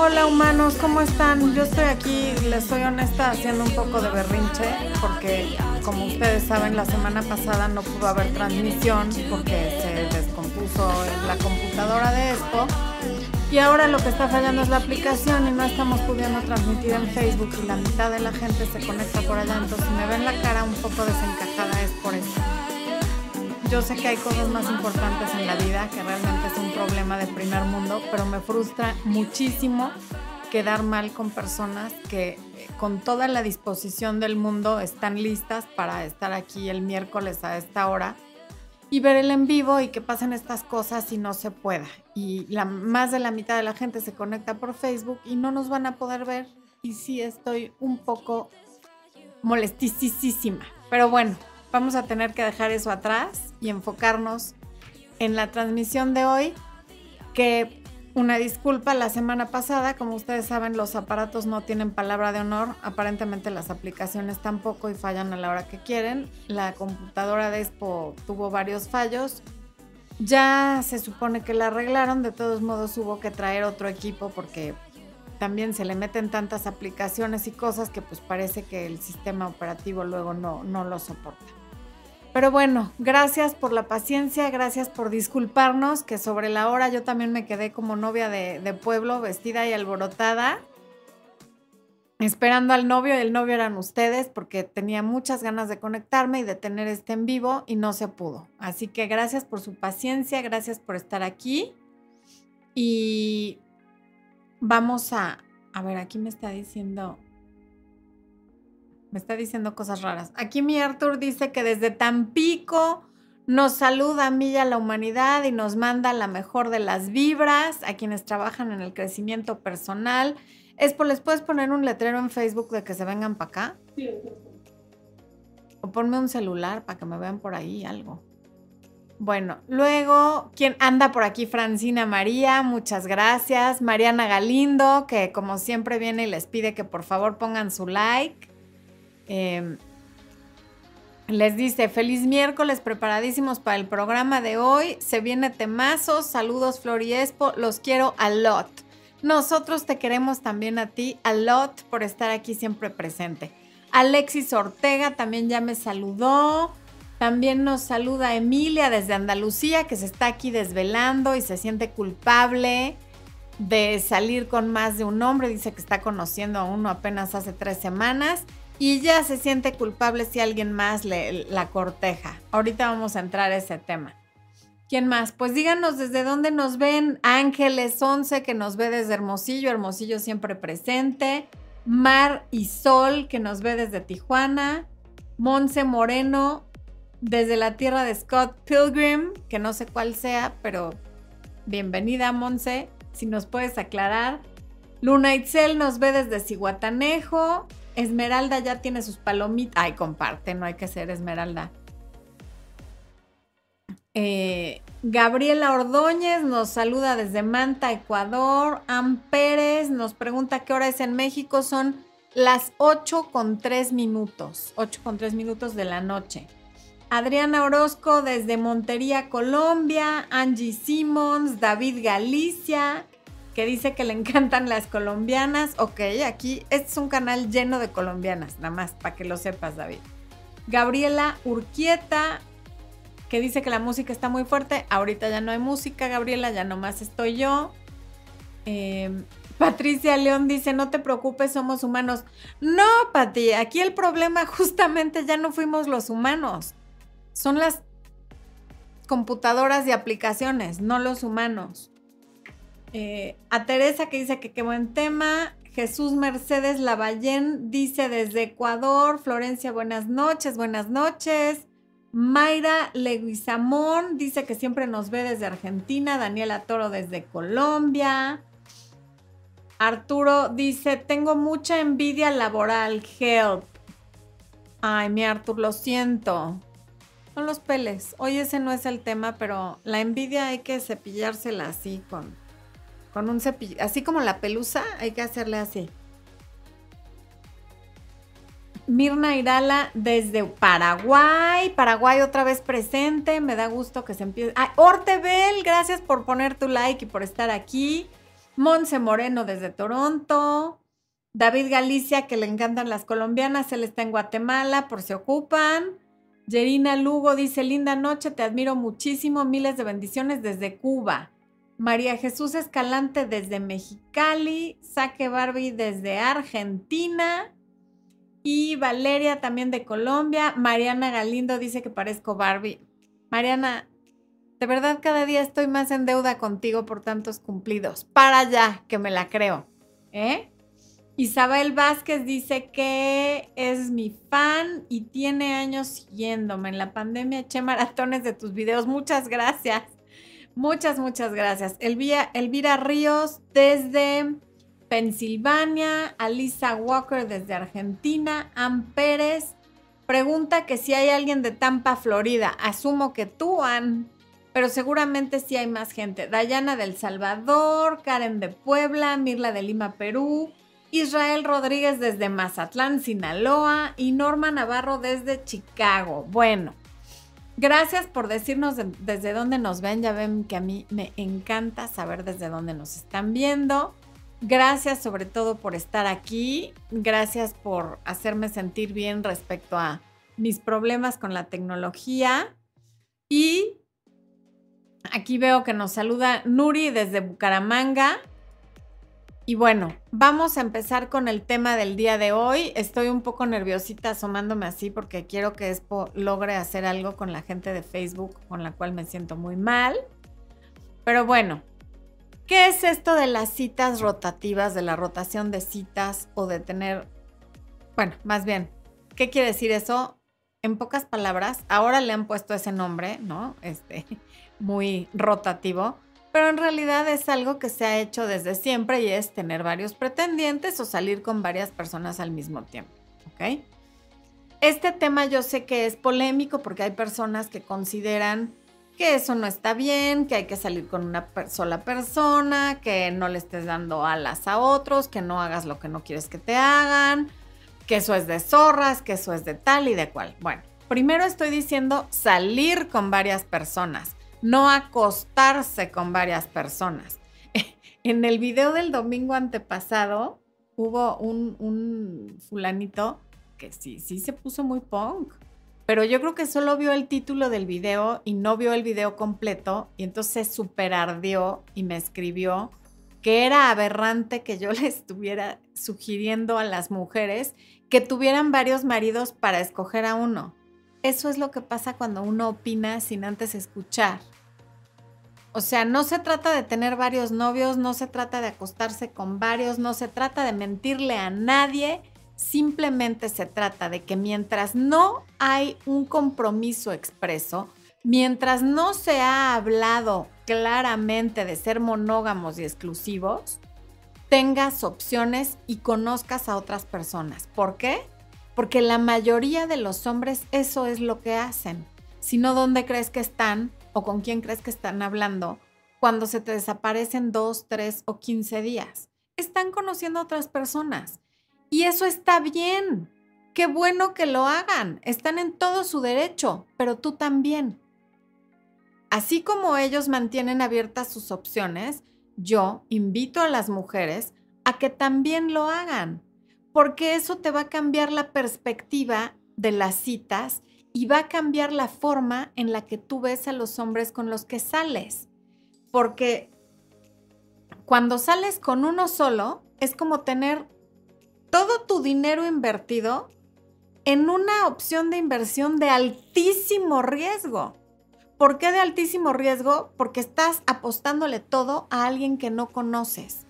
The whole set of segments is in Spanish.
Hola humanos, ¿cómo están? Yo estoy aquí, les soy honesta, haciendo un poco de berrinche porque como ustedes saben la semana pasada no pudo haber transmisión porque se descompuso la computadora de esto y ahora lo que está fallando es la aplicación y no estamos pudiendo transmitir en Facebook y la mitad de la gente se conecta por allá, entonces si me ven la cara un poco desencajada es por eso yo sé que hay cosas más importantes en la vida, que realmente es un problema de primer mundo, pero me frustra muchísimo quedar mal con personas que eh, con toda la disposición del mundo están listas para estar aquí el miércoles a esta hora y ver el en vivo y que pasen estas cosas y no se pueda. Y la, más de la mitad de la gente se conecta por Facebook y no nos van a poder ver. Y sí estoy un poco molestísima. Pero bueno, vamos a tener que dejar eso atrás y enfocarnos en la transmisión de hoy, que una disculpa, la semana pasada, como ustedes saben, los aparatos no tienen palabra de honor, aparentemente las aplicaciones tampoco y fallan a la hora que quieren. La computadora de Expo tuvo varios fallos. Ya se supone que la arreglaron, de todos modos hubo que traer otro equipo porque también se le meten tantas aplicaciones y cosas que pues parece que el sistema operativo luego no, no lo soporta. Pero bueno, gracias por la paciencia, gracias por disculparnos, que sobre la hora yo también me quedé como novia de, pueblo, vestida y alborotada, esperando al novio, y el novio eran ustedes, porque tenía muchas ganas de conectarme y de tener este en vivo y no se pudo. Así que gracias por su paciencia, gracias por estar aquí. Y vamos a, a ver, aquí me está diciendo me está diciendo cosas raras. Aquí mi Arthur dice que desde Tampico nos saluda a mí y a la humanidad y nos manda la mejor de las vibras a quienes trabajan en el crecimiento personal. Espo, ¿les puedes poner un letrero en Facebook de que se vengan para acá? Sí. O ponme un celular para que me vean por ahí algo. Bueno, luego, ¿quién anda por aquí? Francina María, muchas gracias. Mariana Galindo, que como siempre viene y les pide que por favor pongan su like. Em, les dice, feliz miércoles, preparadísimos para el programa de hoy. Se viene temazos, saludos Floriespo, los quiero a lot. Nosotros te queremos también a ti, a lot, por estar aquí siempre presente. Alexis Ortega también ya me saludó. También nos saluda Emilia desde Andalucía, que se está aquí desvelando y se siente culpable de salir con más de un hombre. Dice que está conociendo a uno apenas hace tres semanas y ya se siente culpable si alguien más le, la corteja. Ahorita vamos a entrar a ese tema. ¿Quién más? Pues díganos desde dónde nos ven. Ángeles 11 que nos ve desde Hermosillo, Hermosillo siempre presente. Mar y Sol que nos ve desde Tijuana. Monse Moreno desde la tierra de Scott Pilgrim, que no sé cuál sea, pero bienvenida Monse, si nos puedes aclarar. Luna Itzel nos ve desde Cihuatanejo. Esmeralda ya tiene sus palomitas. Ay, comparte, no hay que ser Esmeralda. Eh, Gabriela Ordóñez nos saluda desde Manta, Ecuador. Am Pérez nos pregunta qué hora es en México. Son las 8 con 3 minutos. 8 con 3 minutos de la noche. Adriana Orozco desde Montería, Colombia. Angie Simmons, David Galicia que dice que le encantan las colombianas. Ok, aquí este es un canal lleno de colombianas, nada más para que lo sepas, David. Gabriela Urquieta, que dice que la música está muy fuerte. Ahorita ya no hay música, Gabriela, ya nomás estoy yo. Em, Patricia León dice, no te preocupes, somos humanos. No, Pati, aquí el problema justamente ya no fuimos los humanos. Son las computadoras y aplicaciones, no los humanos. Eh, a Teresa que dice que qué buen tema. Jesús Mercedes Lavallén dice desde Ecuador. Florencia, buenas noches, buenas noches. Mayra Leguizamón dice que siempre nos ve desde Argentina. Daniela Toro desde Colombia. Arturo dice, tengo mucha envidia laboral. Help. Ay, mi Arturo, lo siento. Son los peles. Hoy ese no es el tema, pero la envidia hay que cepillársela así con con un cepillo, así como la pelusa, hay que hacerle así. Mirna Irala desde Paraguay. Paraguay otra vez presente. Me da gusto que se empiece. Ah, Ortebel, gracias por poner tu like y por estar aquí. Monse Moreno desde Toronto. David Galicia, que le encantan las colombianas, él está en Guatemala por si ocupan. Yerina Lugo dice, linda noche, te admiro muchísimo, miles de bendiciones desde Cuba. María Jesús Escalante desde Mexicali, Saque Barbie desde Argentina y Valeria también de Colombia. Mariana Galindo dice que parezco Barbie. Mariana, de verdad cada día estoy más en deuda contigo por tantos cumplidos. Para allá, que me la creo. ¿Eh? Isabel Vázquez dice que es mi fan y tiene años siguiéndome. En la pandemia eché maratones de tus videos. Muchas gracias. Muchas, muchas gracias. Elvira, Elvira Ríos desde Pensilvania, Alisa Walker desde Argentina, Ann Pérez. Pregunta que si hay alguien de Tampa, Florida. Asumo que tú, Ann, pero seguramente sí hay más gente. Dayana del Salvador, Karen de Puebla, Mirla de Lima, Perú, Israel Rodríguez desde Mazatlán, Sinaloa y Norma Navarro desde Chicago. Bueno, Gracias por decirnos desde dónde nos ven. Ya ven que a mí me encanta saber desde dónde nos están viendo. Gracias sobre todo por estar aquí. Gracias por hacerme sentir bien respecto a mis problemas con la tecnología. Y aquí veo que nos saluda Nuri desde Bucaramanga. Y bueno, vamos a empezar con el tema del día de hoy. Estoy un poco nerviosita asomándome así porque quiero que Expo logre hacer algo con la gente de Facebook con la cual me siento muy mal. Pero bueno, ¿qué es esto de las citas rotativas, de la rotación de citas o de tener, bueno, más bien, ¿qué quiere decir eso? En pocas palabras, ahora le han puesto ese nombre, ¿no? Este, muy rotativo pero en realidad es algo que se ha hecho desde siempre y es tener varios pretendientes o salir con varias personas al mismo tiempo. ¿Ok? Este tema yo sé que es polémico porque hay personas que consideran que eso no está bien, que hay que salir con una sola persona, que no le estés dando alas a otros, que no hagas lo que no quieres que te hagan, que eso es de zorras, que eso es de tal y de cual. Bueno, primero estoy diciendo salir con varias personas no acostarse con varias personas. En el video del domingo antepasado hubo un, fulanito que sí, sí se puso muy punk, pero yo creo que solo vio el título del video y no vio el video completo y entonces se super ardió y me escribió que era aberrante que yo le estuviera sugiriendo a las mujeres que tuvieran varios maridos para escoger a uno. Eso es lo que pasa cuando uno opina sin antes escuchar. O sea, no se trata de tener varios novios, no se trata de acostarse con varios, no se trata de mentirle a nadie, simplemente se trata de que mientras no hay un compromiso expreso, mientras no se ha hablado claramente de ser monógamos y exclusivos, tengas opciones y conozcas a otras personas. ¿Por qué? Porque la mayoría de los hombres eso es lo que hacen. Si no, ¿dónde crees que están o con quién crees que están hablando cuando se te desaparecen dos, tres o quince días? Están conociendo a otras personas. Y eso está bien. Qué bueno que lo hagan. Están en todo su derecho, pero tú también. Así como ellos mantienen abiertas sus opciones, yo invito a las mujeres a que también lo hagan porque eso te va a cambiar la perspectiva de las citas y va a cambiar la forma en la que tú ves a los hombres con los que sales. Porque cuando sales con uno solo, es como tener todo tu dinero invertido en una opción de inversión de altísimo riesgo. ¿Por qué de altísimo riesgo? Porque estás apostándole todo a alguien que no conoces,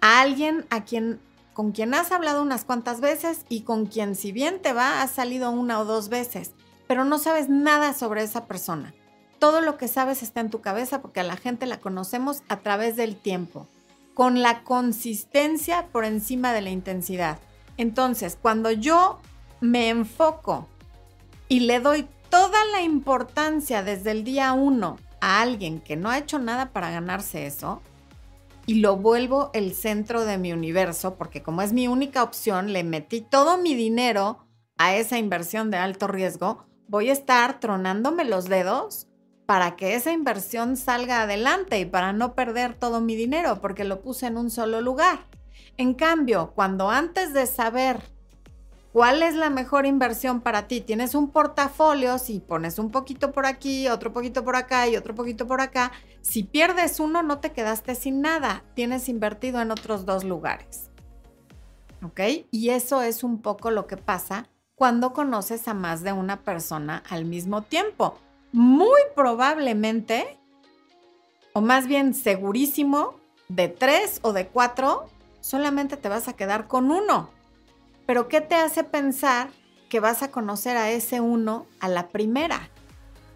a alguien a quien con quien has hablado unas cuantas veces y con quien si bien te va, has salido una o dos veces, pero no sabes nada sobre esa persona. Todo lo que sabes está en tu cabeza porque a la gente la conocemos a través del tiempo, con la consistencia por encima de la intensidad. Entonces, cuando yo me enfoco y le doy toda la importancia desde el día uno a alguien que no ha hecho nada para ganarse eso, y lo vuelvo el centro de mi universo, porque como es mi única opción, le metí todo mi dinero a esa inversión de alto riesgo, voy a estar tronándome los dedos para que esa inversión salga adelante y para no perder todo mi dinero porque lo puse en un solo lugar. En cambio, cuando antes de saber cuál es la mejor inversión para ti, tienes un portafolio, si pones un poquito por aquí, otro poquito por acá y otro poquito por acá, si pierdes uno no te quedaste sin nada, tienes invertido en otros dos lugares. ¿Ok? Y eso es un poco lo que pasa cuando conoces a más de una persona al mismo tiempo. Muy probablemente, o más bien segurísimo, de tres o de cuatro, solamente te vas a quedar con uno. Pero ¿qué te hace pensar que vas a conocer a ese uno a la primera?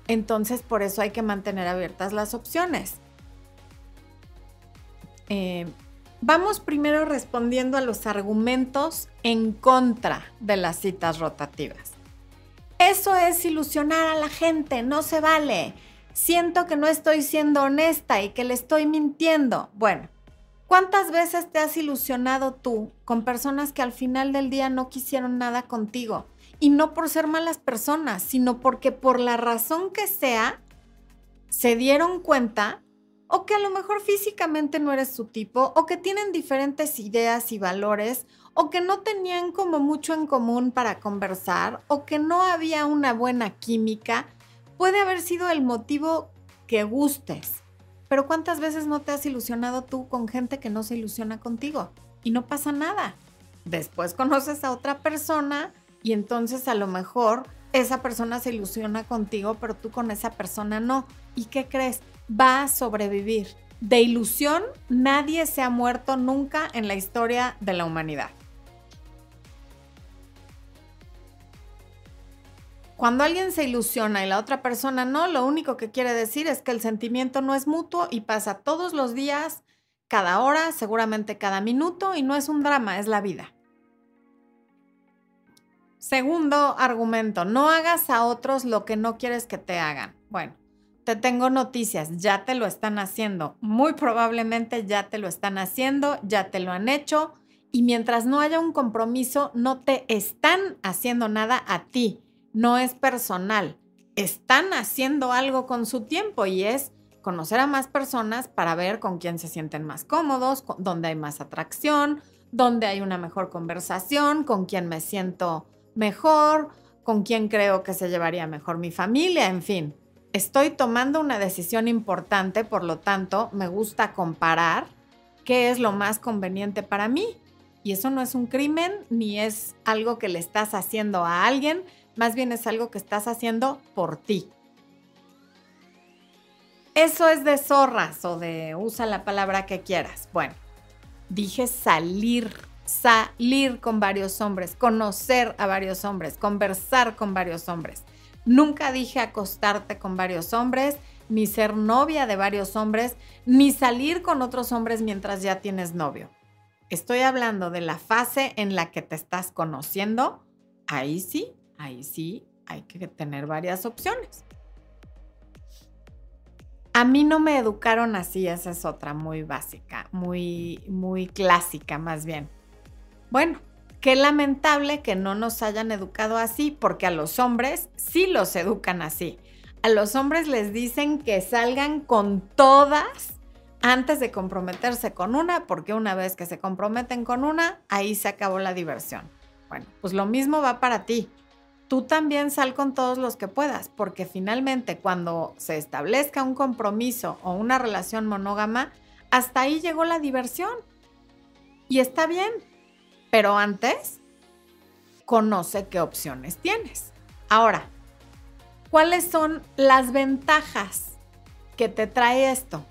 Entonces, por eso hay que mantener abiertas las opciones. Eh, Vamos primero respondiendo a los argumentos en contra de las citas rotativas. Eso es ilusionar a la gente, no se vale. Siento que no estoy siendo honesta y que le estoy mintiendo. Bueno, ¿cuántas veces te has ilusionado tú con personas que al final del día no quisieron nada contigo? Y no por ser malas personas, sino porque por la razón que sea, se dieron cuenta o que a lo mejor físicamente no eres su tipo, o que tienen diferentes ideas y valores, o que no tenían como mucho en común para conversar, o que no había una buena química, puede haber sido el motivo que gustes. Pero ¿cuántas veces no te has ilusionado tú con gente que no se ilusiona contigo? Y no pasa nada. Después conoces a otra persona y entonces a lo mejor esa persona se ilusiona contigo, pero tú con esa persona no. ¿Y qué crees? va a sobrevivir. De ilusión, nadie se ha muerto nunca en la historia de la humanidad. Cuando alguien se ilusiona y la otra persona no, lo único que quiere decir es que el sentimiento no es mutuo y pasa todos los días, cada hora, seguramente cada minuto y no es un drama, es la vida. Segundo argumento, no hagas a otros lo que no quieres que te hagan. Bueno, te tengo noticias, ya te lo están haciendo, muy probablemente ya te lo están haciendo, ya te lo han hecho y mientras no haya un compromiso, no te están haciendo nada a ti, no es personal, están haciendo algo con su tiempo y es conocer a más personas para ver con quién se sienten más cómodos, dónde hay más atracción, dónde hay una mejor conversación, con quién me siento mejor, con quién creo que se llevaría mejor mi familia, en fin estoy tomando una decisión importante, por lo tanto, me gusta comparar qué es lo más conveniente para mí. Y eso no es un crimen ni es algo que le estás haciendo a alguien, más bien es algo que estás haciendo por ti. Eso es de zorras o de usa la palabra que quieras. Bueno, dije salir, salir con varios hombres, conocer a varios hombres, conversar con varios hombres. Nunca dije acostarte con varios hombres, ni ser novia de varios hombres, ni salir con otros hombres mientras ya tienes novio. Estoy hablando de la fase en la que te estás conociendo. Ahí sí, ahí sí hay que tener varias opciones. A mí no me educaron así, esa es otra muy básica, muy, muy clásica más bien. Bueno, Qué lamentable que no nos hayan educado así, porque a los hombres sí los educan así. A los hombres les dicen que salgan con todas antes de comprometerse con una, porque una vez que se comprometen con una, ahí se acabó la diversión. Bueno, pues lo mismo va para ti. Tú también sal con todos los que puedas, porque finalmente cuando se establezca un compromiso o una relación monógama, hasta ahí llegó la diversión. Y está bien, pero antes, conoce qué opciones tienes. Ahora, ¿cuáles son las ventajas que te trae esto?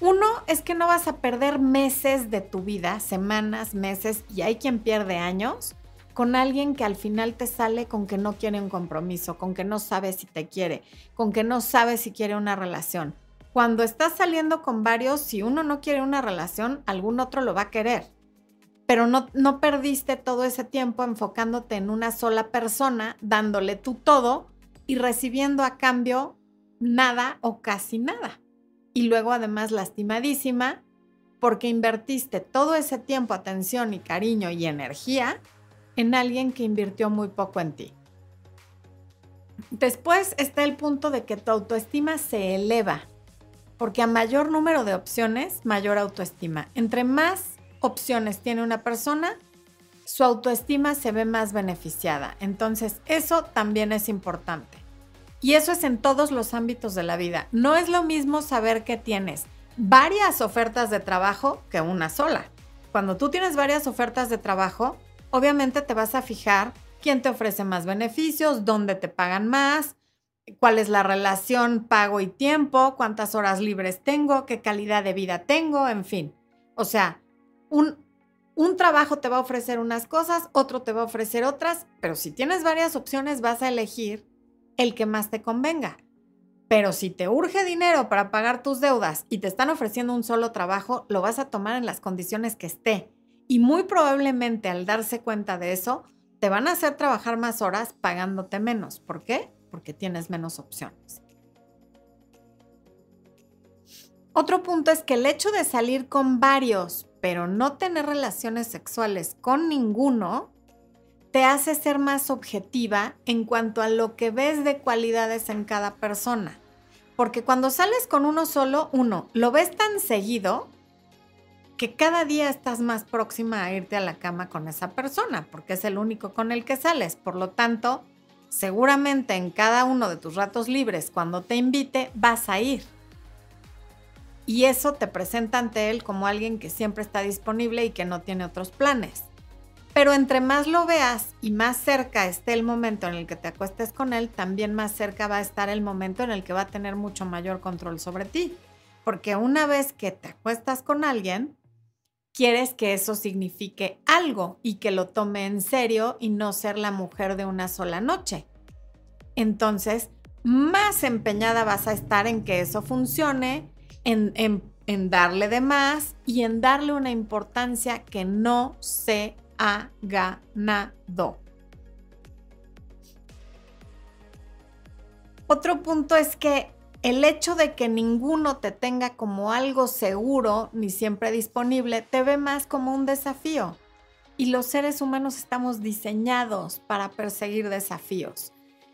Uno es que no vas a perder meses de tu vida, semanas, meses, y hay quien pierde años con alguien que al final te sale con que no quiere un compromiso, con que no sabe si te quiere, con que no sabe si quiere una relación. Cuando estás saliendo con varios, si uno no quiere una relación, algún otro lo va a querer pero no, no perdiste todo ese tiempo enfocándote en una sola persona, dándole tú todo y recibiendo a cambio nada o casi nada. Y luego además lastimadísima porque invertiste todo ese tiempo, atención y cariño y energía en alguien que invirtió muy poco en ti. Después está el punto de que tu autoestima se eleva, porque a mayor número de opciones, mayor autoestima. Entre más opciones tiene una persona, su autoestima se ve más beneficiada. Entonces, eso también es importante. Y eso es en todos los ámbitos de la vida. No es lo mismo saber que tienes varias ofertas de trabajo que una sola. Cuando tú tienes varias ofertas de trabajo, obviamente te vas a fijar quién te ofrece más beneficios, dónde te pagan más, cuál es la relación pago y tiempo, cuántas horas libres tengo, qué calidad de vida tengo, en fin. O sea, un, trabajo te va a ofrecer unas cosas, otro te va a ofrecer otras, pero si tienes varias opciones vas a elegir el que más te convenga. Pero si te urge dinero para pagar tus deudas y te están ofreciendo un solo trabajo, lo vas a tomar en las condiciones que esté. Y muy probablemente al darse cuenta de eso, te van a hacer trabajar más horas pagándote menos. ¿Por qué? Porque tienes menos opciones. Otro punto es que el hecho de salir con varios, pero no tener relaciones sexuales con ninguno, te hace ser más objetiva en cuanto a lo que ves de cualidades en cada persona. Porque cuando sales con uno solo, uno, lo ves tan seguido que cada día estás más próxima a irte a la cama con esa persona, porque es el único con el que sales. Por lo tanto, seguramente en cada uno de tus ratos libres, cuando te invite, vas a ir. Y eso te presenta ante él como alguien que siempre está disponible y que no tiene otros planes. Pero entre más lo veas y más cerca esté el momento en el que te acuestes con él, también más cerca va a estar el momento en el que va a tener mucho mayor control sobre ti. Porque una vez que te acuestas con alguien, quieres que eso signifique algo y que lo tome en serio y no ser la mujer de una sola noche. Entonces, más empeñada vas a estar en que eso funcione, en, darle de más y en darle una importancia que no se ha ganado. Otro punto es que el hecho de que ninguno te tenga como algo seguro ni siempre disponible te ve más como un desafío. Y los seres humanos estamos diseñados para perseguir desafíos.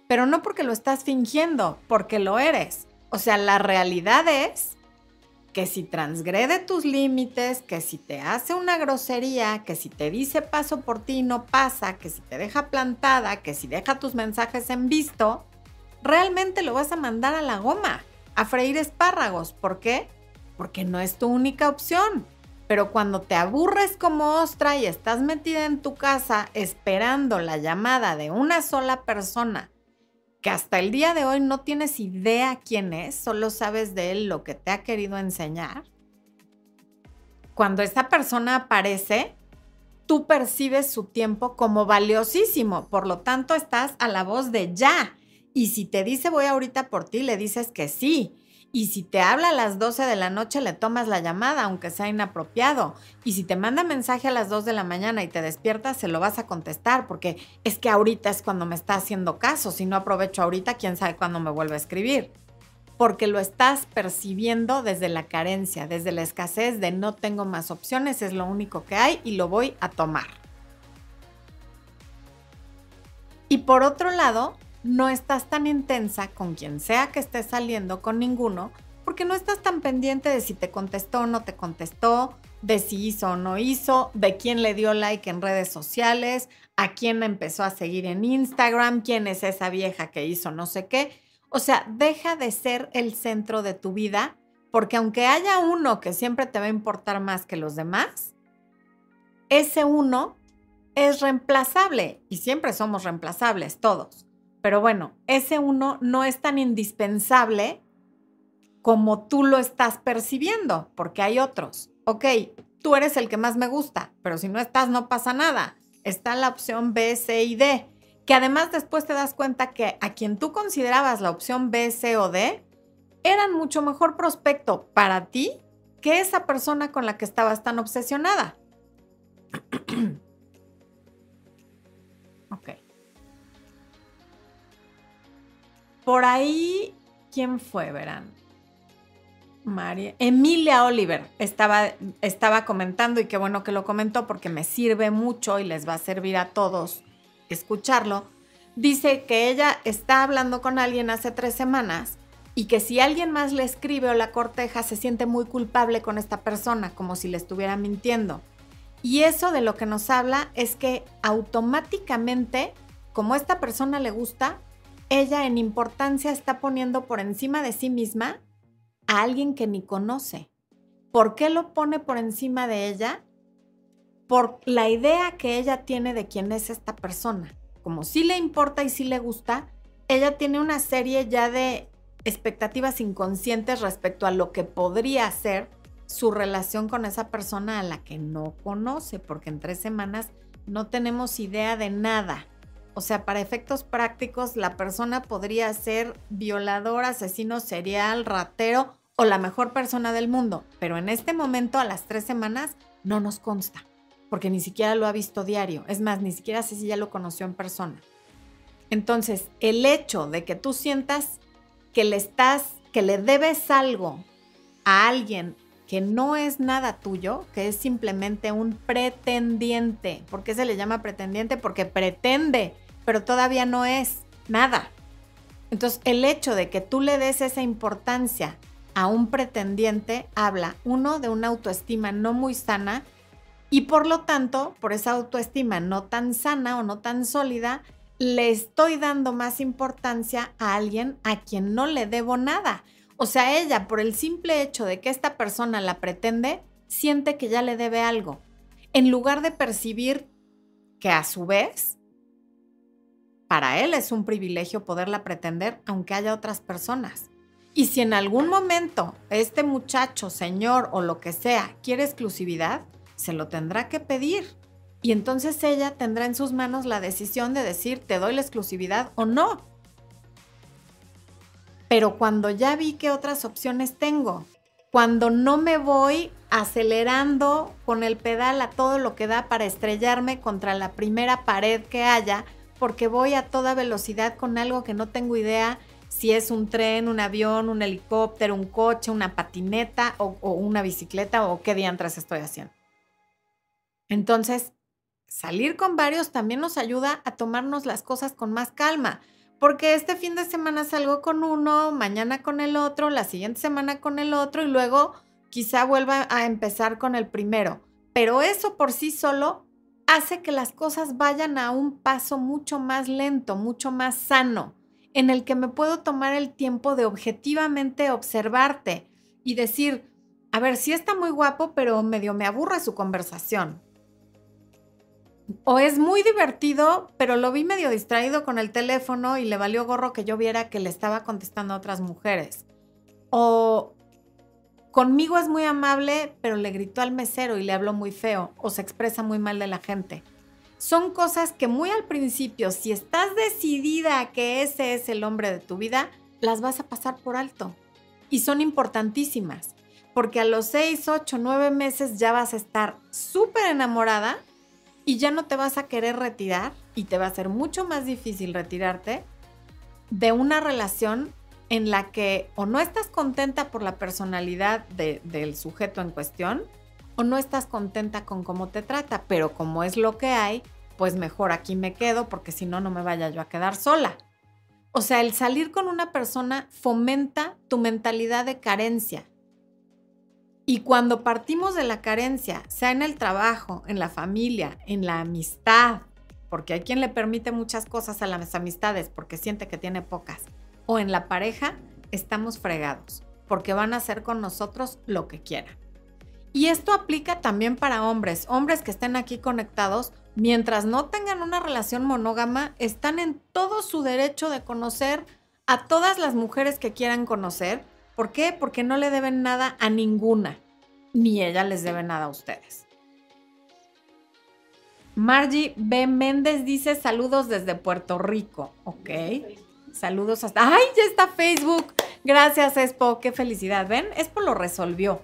Pero no porque lo estás fingiendo, porque lo eres. O sea, la realidad es que si transgrede tus límites, que si te hace una grosería, que si te dice paso por ti no pasa, que si te deja plantada, que si deja tus mensajes en visto, realmente lo vas a mandar a la goma, a freír espárragos. ¿Por qué? Porque no es tu única opción. Pero cuando te aburres como ostra y estás metida en tu casa esperando la llamada de una sola persona que hasta el día de hoy no tienes idea quién es, solo sabes de él lo que te ha querido enseñar, cuando esa persona aparece, tú percibes su tiempo como valiosísimo, por lo tanto estás a la voz de ya. Y si te dice voy ahorita por ti, le dices que sí. Y si te habla a las 12 de la noche, le tomas la llamada, aunque sea inapropiado. Y si te manda mensaje a las 2 de la mañana y te despiertas, se lo vas a contestar, porque es que ahorita es cuando me está haciendo caso. Si no aprovecho ahorita, quién sabe cuándo me vuelve a escribir. Porque lo estás percibiendo desde la carencia, desde la escasez de no tengo más opciones, es lo único que hay y lo voy a tomar. Y por otro lado, no estás tan intensa con quien sea que estés saliendo con ninguno, porque no estás tan pendiente de si te contestó o no te contestó, de si hizo o no hizo, de quién le dio like en redes sociales, a quién empezó a seguir en Instagram, quién es esa vieja que hizo no sé qué. O sea, deja de ser el centro de tu vida, porque aunque haya uno que siempre te va a importar más que los demás, ese uno es reemplazable y siempre somos reemplazables todos. Pero bueno, ese uno no es tan indispensable como tú lo estás percibiendo, porque hay otros. Ok, tú eres el que más me gusta, pero si no estás no pasa nada. Está la opción B, C y D, que además después te das cuenta que a quien tú considerabas la opción B, C o D, eran mucho mejor prospecto para ti que esa persona con la que estabas tan obsesionada. Por ahí, ¿quién fue, verán? María. Emilia Oliver estaba, estaba comentando y qué bueno que lo comentó porque me sirve mucho y les va a servir a todos escucharlo. dice que ella está hablando con alguien hace tres semanas y que si alguien más le escribe o la corteja se siente muy culpable con esta persona, como si le estuviera mintiendo. Y eso de lo que nos habla es que automáticamente, como esta persona le gusta, ella en importancia está poniendo por encima de sí misma a alguien que ni conoce. ¿Por qué lo pone por encima de ella? Por la idea que ella tiene de quién es esta persona. Como sí le importa y sí le gusta, ella tiene una serie ya de expectativas inconscientes respecto a lo que podría ser su relación con esa persona a la que no conoce, porque en tres semanas no tenemos idea de nada. O sea, para efectos prácticos, la persona podría ser violador, asesino serial, ratero o la mejor persona del mundo, pero en este momento, a las tres semanas, no nos consta, porque ni siquiera lo ha visto diario. Es más, ni siquiera sé si ya lo conoció en persona. Entonces, el hecho de que tú sientas que le estás, que le debes algo a alguien que no es nada tuyo, que es simplemente un pretendiente. ¿Por qué se le llama pretendiente? Porque pretende, pero todavía no es nada. Entonces, el hecho de que tú le des esa importancia a un pretendiente habla, uno, de una autoestima no muy sana y por lo tanto, por esa autoestima no tan sana o no tan sólida, le estoy dando más importancia a alguien a quien no le debo nada. O sea, ella, por el simple hecho de que esta persona la pretende, siente que ya le debe algo, en lugar de percibir que a su vez, para él es un privilegio poderla pretender, aunque haya otras personas. Y si en algún momento este muchacho, señor o lo que sea quiere exclusividad, se lo tendrá que pedir. Y entonces ella tendrá en sus manos la decisión de decir, te doy la exclusividad o no. Pero cuando ya vi qué otras opciones tengo, cuando no me voy acelerando con el pedal a todo lo que da para estrellarme contra la primera pared que haya, porque voy a toda velocidad con algo que no tengo idea si es un tren, un avión, un helicóptero, un coche, una patineta o, una bicicleta o qué diantres estoy haciendo. Entonces, salir con varios también nos ayuda a tomarnos las cosas con más calma porque este fin de semana salgo con uno, mañana con el otro, la siguiente semana con el otro y luego quizá vuelva a empezar con el primero. Pero eso por sí solo hace que las cosas vayan a un paso mucho más lento, mucho más sano, en el que me puedo tomar el tiempo de objetivamente observarte y decir, a ver, sí está muy guapo, pero medio me aburre su conversación o es muy divertido, pero lo vi medio distraído con el teléfono y le valió gorro que yo viera que le estaba contestando a otras mujeres. O conmigo es muy amable, pero le gritó al mesero y le habló muy feo o se expresa muy mal de la gente. Son cosas que muy al principio, si estás decidida que ese es el hombre de tu vida, las vas a pasar por alto. Y son importantísimas, porque a los 6, 8, 9 meses ya vas a estar súper enamorada y ya no te vas a querer retirar y te va a ser mucho más difícil retirarte de una relación en la que o no estás contenta por la personalidad del sujeto en cuestión o no estás contenta con cómo te trata, pero como es lo que hay, pues mejor aquí me quedo porque si no, no me vaya yo a quedar sola. O sea, el salir con una persona fomenta tu mentalidad de carencia y cuando partimos de la carencia, sea en el trabajo, en la familia, en la amistad, porque hay quien le permite muchas cosas a las amistades porque siente que tiene pocas, o en la pareja, estamos fregados, porque van a hacer con nosotros lo que quieran. Y esto aplica también para hombres, hombres que estén aquí conectados, mientras no tengan una relación monógama, están en todo su derecho de conocer a todas las mujeres que quieran conocer, ¿Por qué? Porque no le deben nada a ninguna, ni ella les debe nada a ustedes. Margie B. Méndez dice saludos desde Puerto Rico. Ok. Saludos hasta... ¡Ay, ya está Facebook! Gracias, Expo. Qué felicidad. ¿Ven? Expo lo resolvió.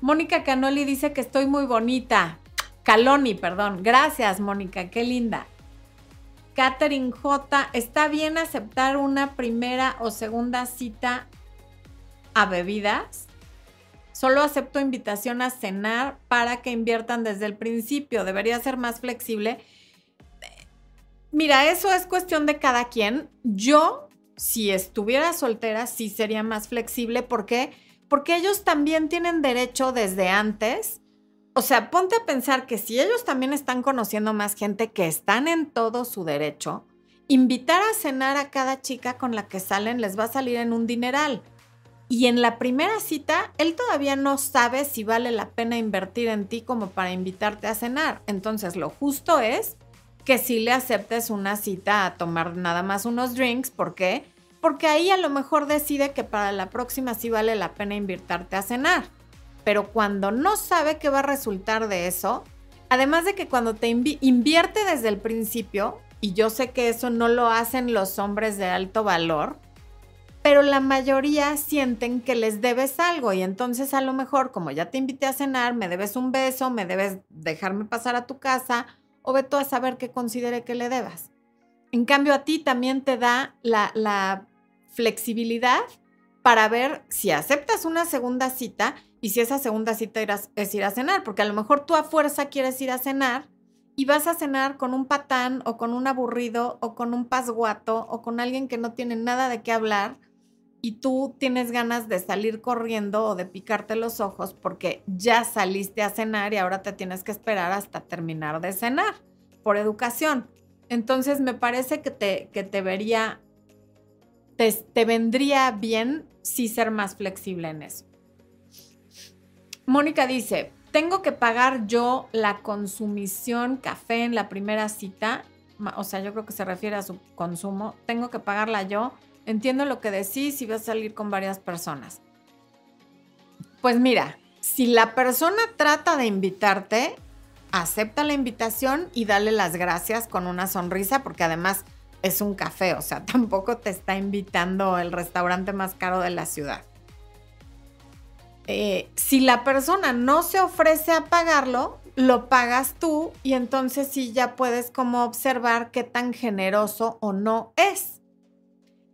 Mónica Canoli dice que estoy muy bonita. Caloni, perdón. Gracias, Mónica. Qué linda. Catherine J. ¿Está bien aceptar una primera o segunda cita a bebidas. Solo acepto invitación a cenar para que inviertan desde el principio. Debería ser más flexible. Mira, eso es cuestión de cada quien. Yo, si estuviera soltera, sí sería más flexible. ¿Por qué? Porque ellos también tienen derecho desde antes. O sea, ponte a pensar que si ellos también están conociendo más gente que están en todo su derecho, invitar a cenar a cada chica con la que salen les va a salir en un dineral. Y en la primera cita, él todavía no sabe si vale la pena invertir en ti como para invitarte a cenar. Entonces, lo justo es que sí le aceptes una cita a tomar nada más unos drinks. ¿Por qué? Porque ahí a lo mejor decide que para la próxima sí vale la pena invitarte a cenar. Pero cuando no sabe qué va a resultar de eso, además de que cuando te invierte desde el principio, y yo sé que eso no lo hacen los hombres de alto valor, pero la mayoría sienten que les debes algo y entonces a lo mejor como ya te invité a cenar, me debes un beso, me debes dejarme pasar a tu casa o ve tú a saber qué considere que le debas. En cambio a ti también te da la, flexibilidad para ver si aceptas una segunda cita y si esa segunda cita es ir a cenar, porque a lo mejor tú a fuerza quieres ir a cenar y vas a cenar con un patán o con un aburrido o con un pasguato o con alguien que no tiene nada de qué hablar y tú tienes ganas de salir corriendo o de picarte los ojos porque ya saliste a cenar y ahora te tienes que esperar hasta terminar de cenar por educación. Entonces me parece que te, que te vería, te, vendría bien si ser más flexible en eso. Mónica dice, tengo que pagar yo la consumición café en la primera cita, o sea, yo creo que se refiere a su consumo, tengo que pagarla yo Entiendo lo que decís y vas a salir con varias personas. Pues mira, si la persona trata de invitarte, acepta la invitación y dale las gracias con una sonrisa, porque además es un café, o sea, tampoco te está invitando el restaurante más caro de la ciudad. Eh, si la persona no se ofrece a pagarlo, lo pagas tú y entonces sí ya puedes como observar qué tan generoso o no es.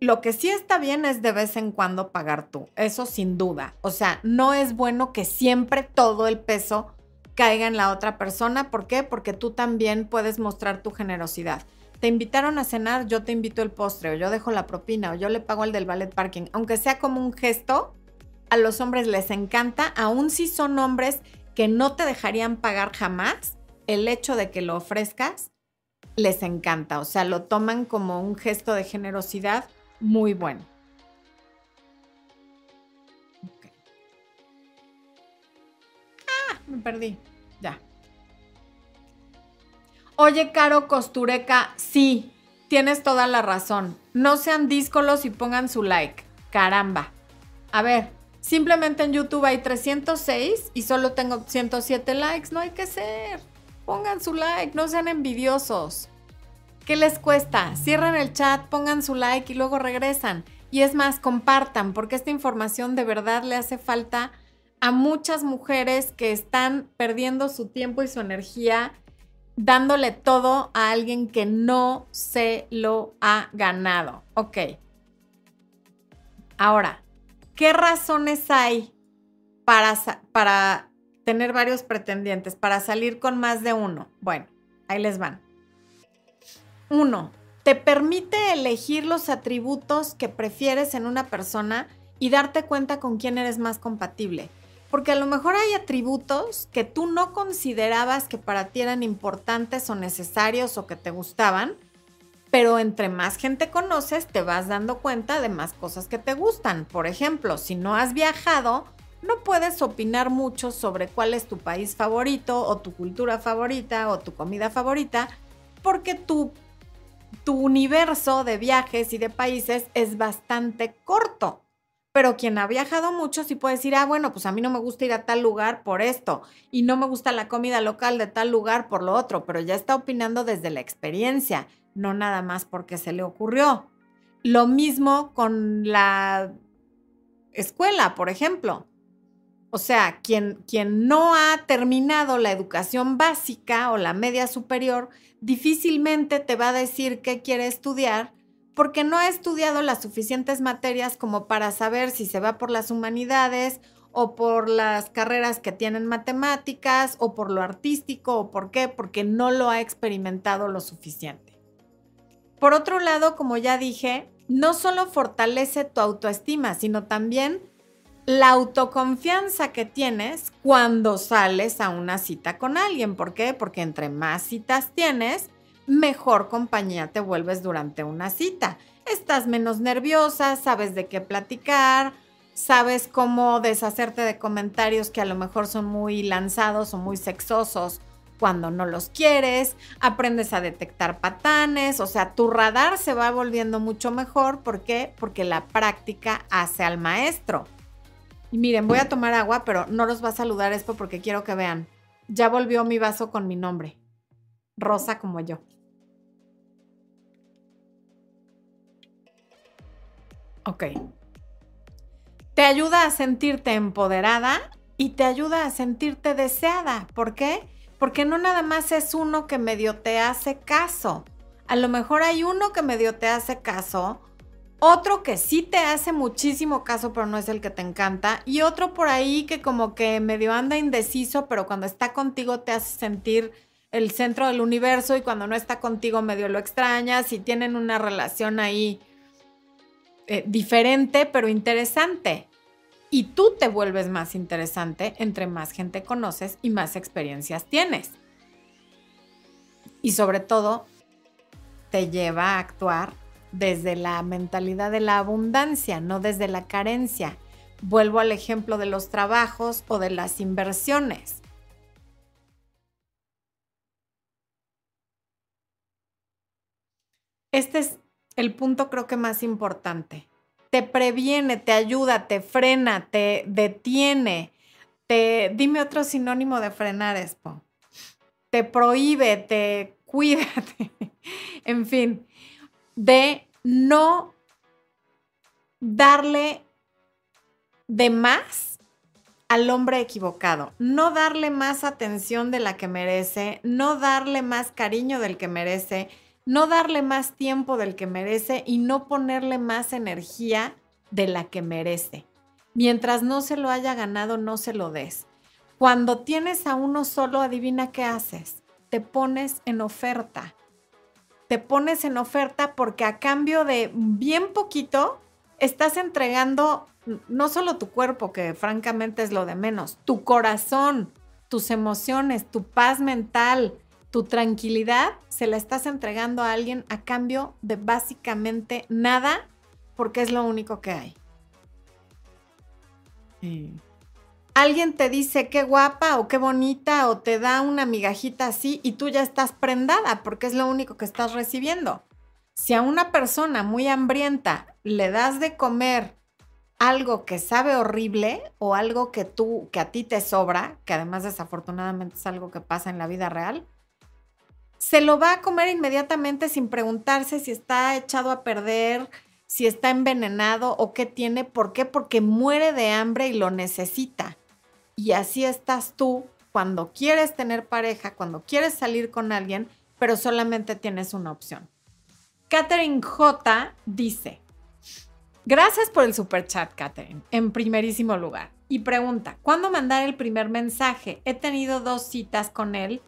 Lo que sí está bien es de vez en cuando pagar tú, eso sin duda. O sea, no es bueno que siempre todo el peso caiga en la otra persona. ¿Por qué? Porque tú también puedes mostrar tu generosidad. Te invitaron a cenar, yo te invito el postre, o yo dejo la propina, o yo le pago el del ballet parking. Aunque sea como un gesto, a los hombres les encanta, aun si son hombres que no te dejarían pagar jamás, el hecho de que lo ofrezcas les encanta. O sea, lo toman como un gesto de generosidad muy bueno. Ah, me perdí. Ya. Oye, Caro Costureca, sí, tienes toda la razón. No sean díscolos y pongan su like. Caramba. A ver, simplemente en YouTube hay 306 y solo tengo 107 likes. No hay que ser. Pongan su like, no sean envidiosos. ¿Qué les cuesta? Cierren el chat, pongan su like y luego regresan. Y es más, compartan, porque esta información de verdad le hace falta a muchas mujeres que están perdiendo su tiempo y su energía dándole todo a alguien que no se lo ha ganado. Ok. Ahora, ¿qué razones hay para, para tener varios pretendientes, para salir con más de uno? Bueno, ahí les van. Uno, te permite elegir los atributos que prefieres en una persona y darte cuenta con quién eres más compatible. Porque a lo mejor hay atributos que tú no considerabas que para ti eran importantes o necesarios o que te gustaban, pero entre más gente conoces te vas dando cuenta de más cosas que te gustan. Por ejemplo, si no has viajado, no puedes opinar mucho sobre cuál es tu país favorito o tu cultura favorita o tu comida favorita, porque tú tu universo de viajes y de países es bastante corto. Pero quien ha viajado mucho sí puede decir, ah, bueno, pues a mí no me gusta ir a tal lugar por esto y no me gusta la comida local de tal lugar por lo otro, pero ya está opinando desde la experiencia, no nada más porque se le ocurrió. Lo mismo con la escuela, por ejemplo. O sea, quien, quien no ha terminado la educación básica o la media superior difícilmente te va a decir qué quiere estudiar porque no ha estudiado las suficientes materias como para saber si se va por las humanidades o por las carreras que tienen matemáticas o por lo artístico o por qué, porque no lo ha experimentado lo suficiente. por otro lado, como ya dije, no solo fortalece tu autoestima, sino también la autoconfianza que tienes cuando sales a una cita con alguien. ¿Por qué? Porque entre más citas tienes, mejor compañía te vuelves durante una cita. Estás menos nerviosa, sabes de qué platicar, sabes cómo deshacerte de comentarios que a lo mejor son muy lanzados o muy sexosos cuando no los quieres, aprendes a detectar patanes, o sea, tu radar se va volviendo mucho mejor. ¿Por qué? Porque la práctica hace al maestro. Y miren, voy a tomar agua, pero no los va a saludar esto porque quiero que vean. Ya volvió mi vaso con mi nombre. Rosa como yo. Ok. Te ayuda a sentirte empoderada y te ayuda a sentirte deseada. ¿Por qué? Porque no nada más es uno que medio te hace caso. A lo mejor hay uno que medio te hace caso, otro que sí te hace muchísimo caso, pero no es el que te encanta, y otro por ahí que como que medio anda indeciso, pero cuando está contigo te hace sentir el centro del universo y cuando no está contigo medio lo extrañas y tienen una relación ahí eh, diferente pero interesante. Y tú te vuelves más interesante entre más gente conoces y más experiencias tienes. Y sobre todo, te lleva a actuar desde la mentalidad de la abundancia, no desde la carencia. Vuelvo al ejemplo de los trabajos o de las inversiones. Este es el punto creo que más importante. Te previene, te ayuda, te frena, te detiene. Te, dime otro sinónimo de frenar, Expo. Te prohíbe, te cuida, en fin, de no darle de más al hombre equivocado, no darle más atención de la que merece, no darle más cariño del que merece, no darle más tiempo del que merece y no ponerle más energía de la que merece. Mientras no se lo haya ganado, no se lo des. Cuando tienes a uno solo, adivina qué haces. Te pones en oferta. Te pones en oferta porque a cambio de bien poquito, estás entregando no solo tu cuerpo, que francamente es lo de menos, tu corazón, tus emociones, tu paz mental, tu tranquilidad se la estás entregando a alguien a cambio de básicamente nada porque es lo único que hay. Alguien te dice qué guapa o qué bonita o te da una migajita así y tú ya estás prendada porque es lo único que estás recibiendo. Si a una persona muy hambrienta le das de comer algo que sabe horrible o algo que tú que a ti te sobra, que además desafortunadamente es algo que pasa en la vida real, se lo va a comer inmediatamente sin preguntarse si está echado a perder, si está envenenado o qué tiene. ¿Por qué? Porque muere de hambre y lo necesita. Y así estás tú cuando quieres tener pareja, cuando quieres salir con alguien, pero solamente tienes una opción. Catherine J dice, gracias por el super chat, Catherine, en primerísimo lugar. Y pregunta, ¿cuándo mandar el primer mensaje? He tenido dos citas con él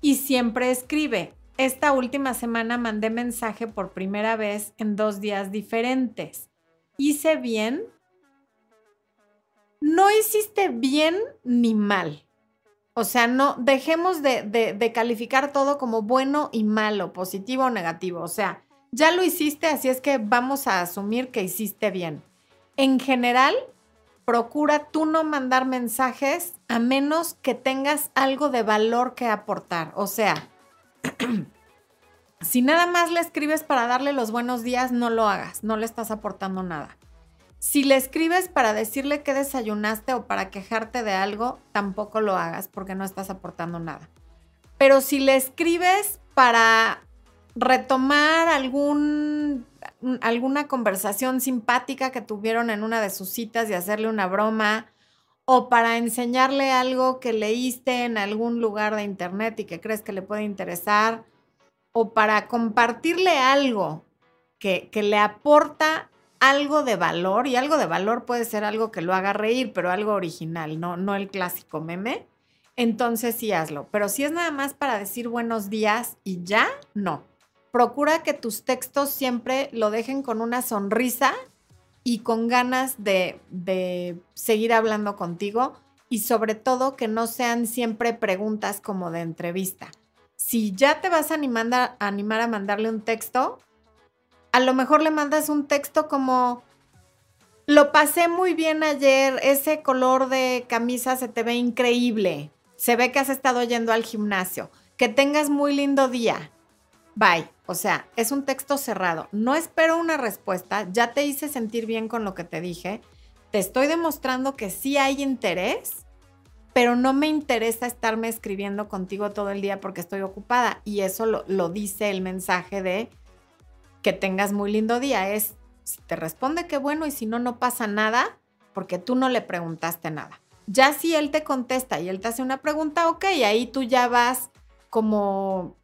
y siempre escribe. Esta última semana mandé mensaje por primera vez en dos días diferentes. ¿Hice bien? No hiciste bien ni mal. O sea, no dejemos de, de, calificar todo como bueno y malo, positivo o negativo. O sea, ya lo hiciste, así es que vamos a asumir que hiciste bien. En general, procura tú no mandar mensajes a menos que tengas algo de valor que aportar. O sea, si nada más le escribes para darle los buenos días, no lo hagas, no le estás aportando nada. Si le escribes para decirle que desayunaste o para quejarte de algo, tampoco lo hagas porque no estás aportando nada. Pero si le escribes para retomar algún, alguna conversación simpática que tuvieron en una de sus citas y hacerle una broma, o para enseñarle algo que leíste en algún lugar de internet y que crees que le puede interesar, o para compartirle algo que, que le aporta algo de valor, y algo de valor puede ser algo que lo haga reír, pero algo original, no, no el clásico meme, entonces sí hazlo. Pero si es nada más para decir buenos días y ya, no procura que tus textos siempre lo dejen con una sonrisa y con ganas de, de seguir hablando contigo y sobre todo que no sean siempre preguntas como de entrevista. Si ya te vas a animar a, animar a mandarle un texto, a lo mejor le mandas un texto como, lo pasé muy bien ayer, ese color de camisa se te ve increíble, se ve que has estado yendo al gimnasio, que tengas muy lindo día. Bye. O sea, es un texto cerrado. No espero una respuesta, ya te hice sentir bien con lo que te dije, te estoy demostrando que sí hay interés, pero no me interesa estarme escribiendo contigo todo el día porque estoy ocupada. Y eso lo, lo dice el mensaje de que tengas muy lindo día. Es, si te responde que bueno y si no, no pasa nada porque tú no le preguntaste nada. Ya si él te contesta y él te hace una pregunta, ok, ahí tú ya vas como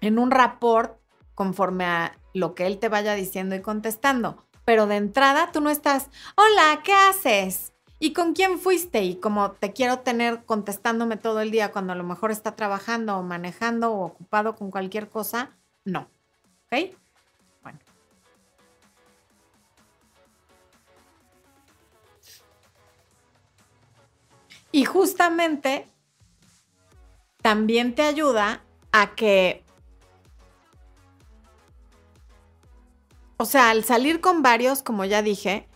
en un rapport conforme a lo que él te vaya diciendo y contestando. Pero de entrada tú no estás, hola, ¿qué haces? ¿Y con quién fuiste? Y como te quiero tener contestándome todo el día cuando a lo mejor está trabajando o manejando o ocupado con cualquier cosa, no. ¿Ok? Y justamente también te ayuda a que, o sea, al salir con varios, como ya dije,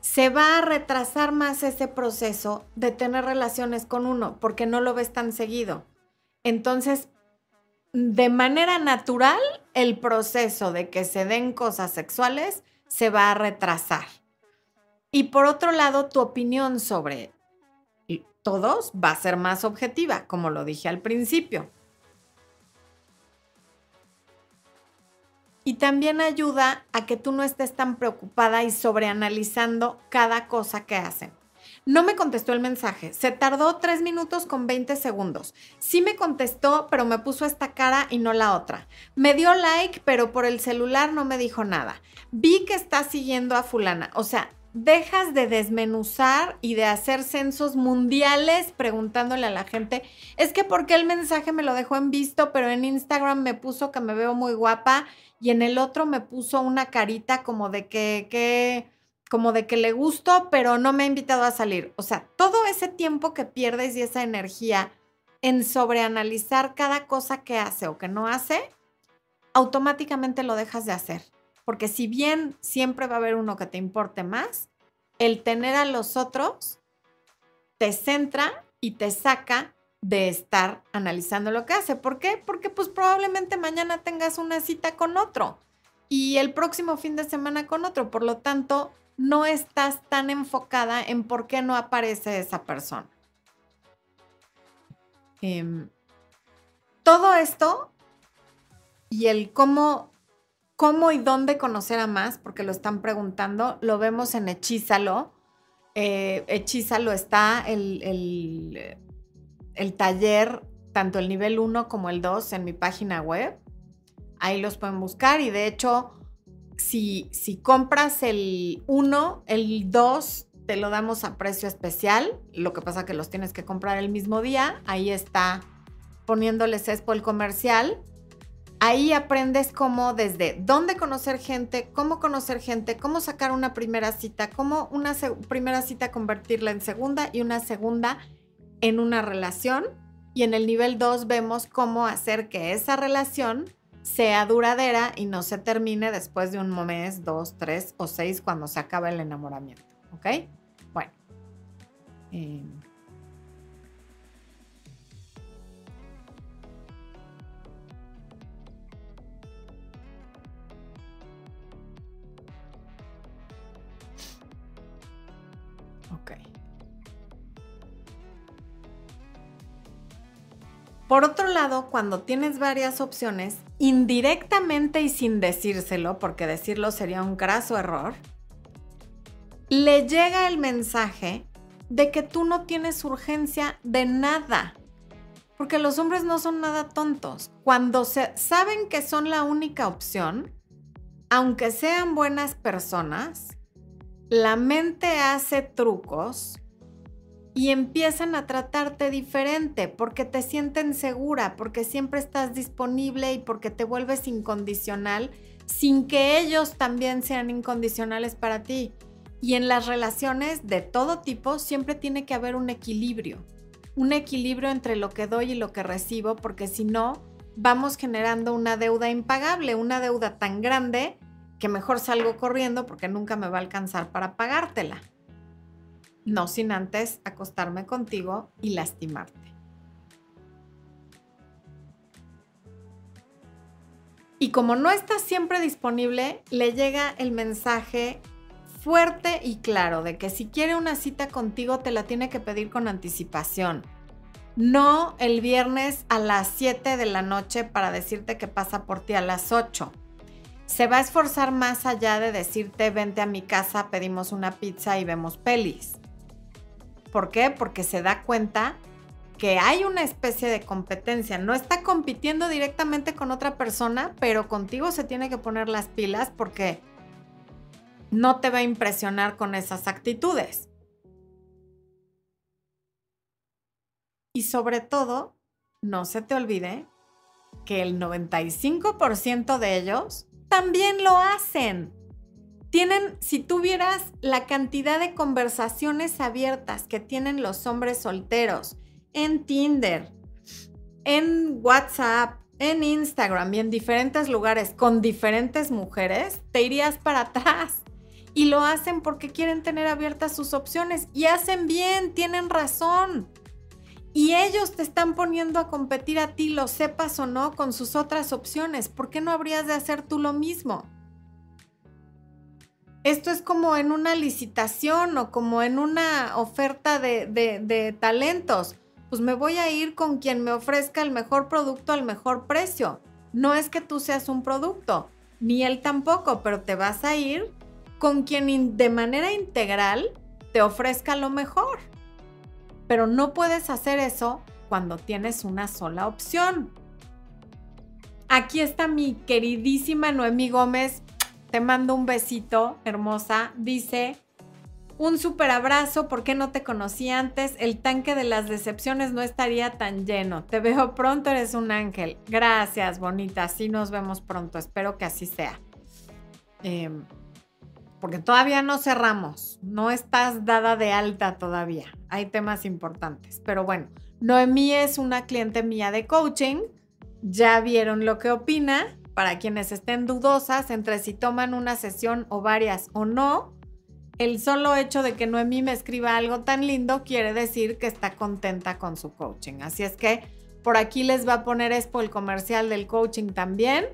se va a retrasar más ese proceso de tener relaciones con uno porque no lo ves tan seguido. Entonces, de manera natural, el proceso de que se den cosas sexuales se va a retrasar. Y por otro lado, tu opinión sobre todos va a ser más objetiva, como lo dije al principio. y también ayuda a que tú no estés tan preocupada y sobreanalizando cada cosa que hacen. No me contestó el mensaje, se tardó 3 minutos con 20 segundos. Sí me contestó, pero me puso esta cara y no la otra. Me dio like, pero por el celular no me dijo nada. Vi que está siguiendo a fulana. O sea, dejas de desmenuzar y de hacer censos mundiales preguntándole a la gente, es que porque el mensaje me lo dejó en visto, pero en Instagram me puso que me veo muy guapa y en el otro me puso una carita como de que, que como de que le gustó, pero no me ha invitado a salir. O sea, todo ese tiempo que pierdes y esa energía en sobreanalizar cada cosa que hace o que no hace, automáticamente lo dejas de hacer. Porque si bien siempre va a haber uno que te importe más, el tener a los otros te centra y te saca de estar analizando lo que hace. ¿Por qué? Porque pues probablemente mañana tengas una cita con otro y el próximo fin de semana con otro. Por lo tanto, no estás tan enfocada en por qué no aparece esa persona. Em, todo esto y el cómo, cómo y dónde conocer a más, porque lo están preguntando, lo vemos en Hechízalo. Eh, Hechízalo está el el taller, tanto el nivel 1 como el 2 en mi página web. Ahí los pueden buscar y de hecho, si, si compras el 1, el 2 te lo damos a precio especial. Lo que pasa que los tienes que comprar el mismo día. Ahí está poniéndoles Expo el comercial. Ahí aprendes cómo desde dónde conocer gente, cómo conocer gente, cómo sacar una primera cita, cómo una primera cita convertirla en segunda y una segunda en una relación y en el nivel 2 vemos cómo hacer que esa relación sea duradera y no se termine después de un mes, dos, tres o seis cuando se acaba el enamoramiento. ¿Ok? Bueno. Eh, Por otro lado, cuando tienes varias opciones, indirectamente y sin decírselo, porque decirlo sería un graso error, le llega el mensaje de que tú no tienes urgencia de nada. Porque los hombres no son nada tontos. Cuando se, saben que son la única opción, aunque sean buenas personas, la mente hace trucos y empiezan a tratarte diferente porque te sienten segura, porque siempre estás disponible y porque te vuelves incondicional sin que ellos también sean incondicionales para ti. Y en las relaciones de todo tipo siempre tiene que haber un equilibrio, un equilibrio entre lo que doy y lo que recibo, porque si no, vamos generando una deuda impagable, una deuda tan grande que mejor salgo corriendo porque nunca me va a alcanzar para pagártela. No sin antes acostarme contigo y lastimarte. Y como no estás siempre disponible, le llega el mensaje fuerte y claro de que si quiere una cita contigo te la tiene que pedir con anticipación. No el viernes a las 7 de la noche para decirte que pasa por ti a las 8. Se va a esforzar más allá de decirte vente a mi casa, pedimos una pizza y vemos pelis. ¿Por qué? Porque se da cuenta que hay una especie de competencia. No está compitiendo directamente con otra persona, pero contigo se tiene que poner las pilas porque no te va a impresionar con esas actitudes. Y sobre todo, no se te olvide que el 95% de ellos también lo hacen. Tienen, si tuvieras la cantidad de conversaciones abiertas que tienen los hombres solteros en Tinder, en WhatsApp, en Instagram y en diferentes lugares con diferentes mujeres, te irías para atrás y lo hacen porque quieren tener abiertas sus opciones y hacen bien, tienen razón. Y ellos te están poniendo a competir a ti, lo sepas o no, con sus otras opciones. ¿Por qué no habrías de hacer tú lo mismo? Esto es como en una licitación o como en una oferta de, talentos. Pues me voy a ir con quien me ofrezca el mejor producto al mejor precio. No es que tú seas un producto, ni él tampoco, pero te vas a ir con quien de manera integral te ofrezca lo mejor. Pero no puedes hacer eso cuando tienes una sola opción. Aquí está mi queridísima Noemí Gómez. Te mando un besito, hermosa. Dice, un super abrazo, ¿por qué no te conocí antes? El tanque de las decepciones no estaría tan lleno. Te veo pronto, eres un ángel. Gracias, bonita. Así nos vemos pronto. Espero que así sea. Eh, porque todavía no cerramos, no estás dada de alta todavía, hay temas importantes. Pero bueno, Noemí es una cliente mía de coaching, ya vieron lo que opina, para quienes estén dudosas entre si toman una sesión o varias o no, el solo hecho de que Noemí me escriba algo tan lindo quiere decir que está contenta con su coaching. Así es que por aquí les va a poner Expo el comercial del coaching también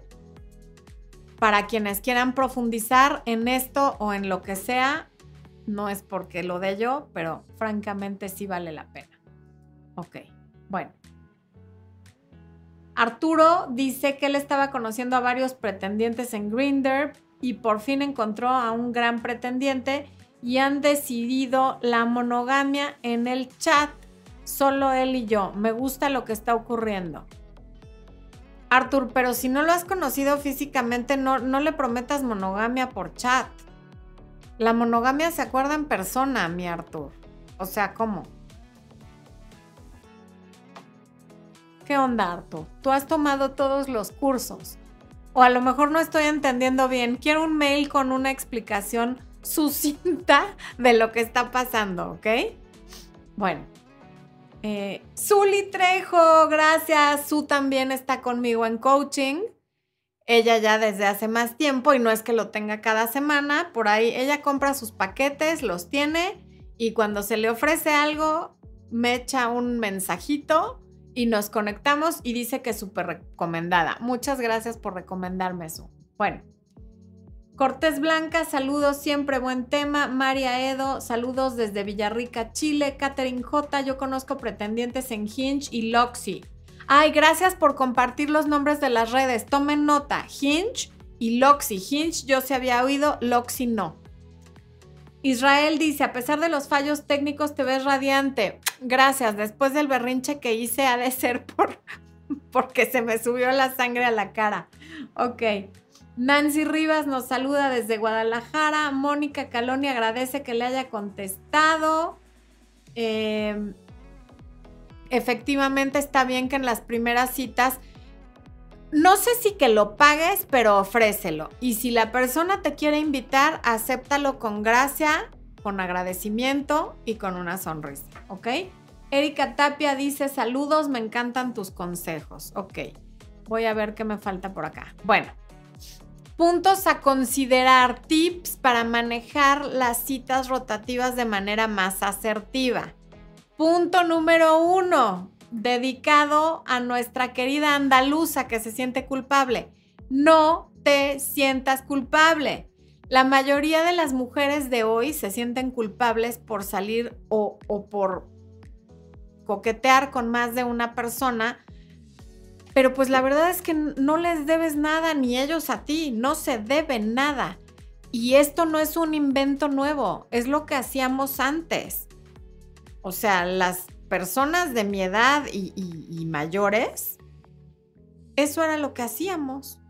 para quienes quieran profundizar en esto o en lo que sea, no es porque lo de yo, pero francamente sí vale la pena. Ok, bueno. Arturo dice que él estaba conociendo a varios pretendientes en Grinder y por fin encontró a un gran pretendiente y han decidido la monogamia en el chat, solo él y yo. Me gusta lo que está ocurriendo. Arthur, pero si no lo has conocido físicamente, no, no le prometas monogamia por chat. La monogamia se acuerda en persona, mi Arthur. O sea, ¿cómo? ¿Qué onda, Arthur? Tú has tomado todos los cursos. O a lo mejor no estoy entendiendo bien. Quiero un mail con una explicación sucinta de lo que está pasando, ¿ok? Bueno, eh, Zuli Trejo, gracias. Su también está conmigo en coaching. Ella ya desde hace más tiempo y no es que lo tenga cada semana. Por ahí ella compra sus paquetes, los tiene y cuando se le ofrece algo, me echa un mensajito y nos conectamos y dice que es súper recomendada. Muchas gracias por recomendarme eso. Bueno, Cortés Blanca, saludos, siempre buen tema. María Edo, saludos desde Villarrica, Chile. Catherine J, yo conozco pretendientes en Hinge y Loxy. Ay, gracias por compartir los nombres de las redes. Tomen nota, Hinge y Loxy. Hinge yo se había oído, Loxy no. Israel dice, a pesar de los fallos técnicos te ves radiante. Gracias, después del berrinche que hice ha de ser por, porque se me subió la sangre a la cara. Ok. Nancy Rivas nos saluda desde Guadalajara. Mónica Caloni agradece que le haya contestado. Em, efectivamente está bien que en las primeras citas, no sé si que lo pagues, pero ofrécelo. Y si la persona te quiere invitar, acéptalo con gracia, con agradecimiento y con una sonrisa, ¿ok? Erika Tapia dice, saludos, me encantan tus consejos. Ok, voy a ver qué me falta por acá. Bueno, puntos a considerar, tips para manejar las citas rotativas de manera más asertiva. Punto número uno, dedicado a nuestra querida andaluza que se siente culpable. No te sientas culpable. La mayoría de las mujeres de hoy se sienten culpables por salir o, por coquetear con más de una persona, pero pues la verdad es que no les debes nada ni ellos a ti, no se debe nada. Y esto no es un invento nuevo, es lo que hacíamos antes. O sea, las personas de mi edad y, y mayores, eso era lo que hacíamos.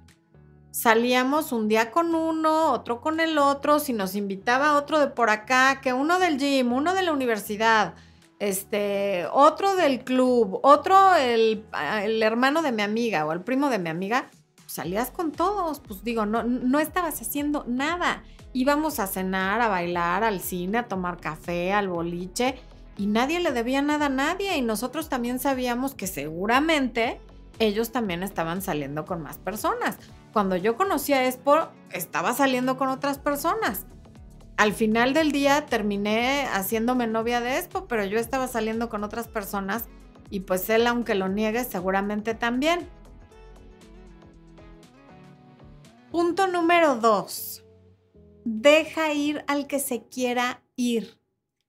Salíamos un día con uno, otro con el otro, si nos invitaba otro de por acá, que uno del gym, uno de la universidad, este, otro del club, otro el, hermano de mi amiga o el primo de mi amiga, salías con todos, pues digo, no, no estabas haciendo nada. Íbamos a cenar, a bailar, al cine, a tomar café, al boliche, y nadie le debía nada a nadie, y nosotros también sabíamos que seguramente ellos también estaban saliendo con más personas. Cuando yo conocí a Expo, estaba saliendo con otras personas al final del día terminé haciéndome novia de Expo, pero yo estaba saliendo con otras personas y pues él, aunque lo niegue, seguramente también. Punto número dos. Deja ir al que se quiera ir.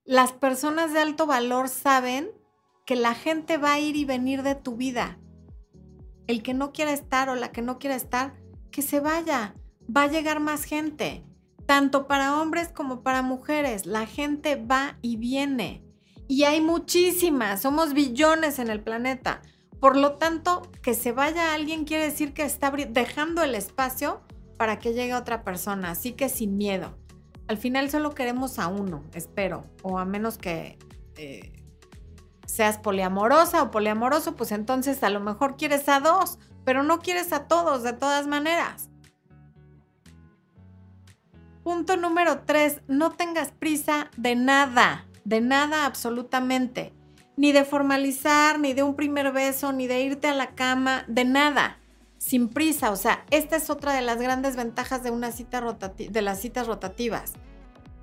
Las personas de alto valor saben que la gente va a ir y venir de tu vida. El que no quiera estar o la que no quiera estar, que se vaya. Va a llegar más gente tanto para hombres como para mujeres. La gente va y viene. Y hay muchísimas, somos billones en el planeta. Por lo tanto, que se vaya alguien quiere decir que está dejando el espacio para que llegue otra persona. Así que sin miedo. Al final solo queremos a uno, espero. O a menos que eh, seas poliamorosa o poliamoroso, pues entonces a lo mejor quieres a dos, pero no quieres a todos de todas maneras. Punto número tres, no tengas prisa de nada, de nada absolutamente. Ni de formalizar, ni de un primer beso, ni de irte a la cama, de nada. Sin prisa, o sea, esta es otra de las grandes ventajas de una cita de las citas rotativas,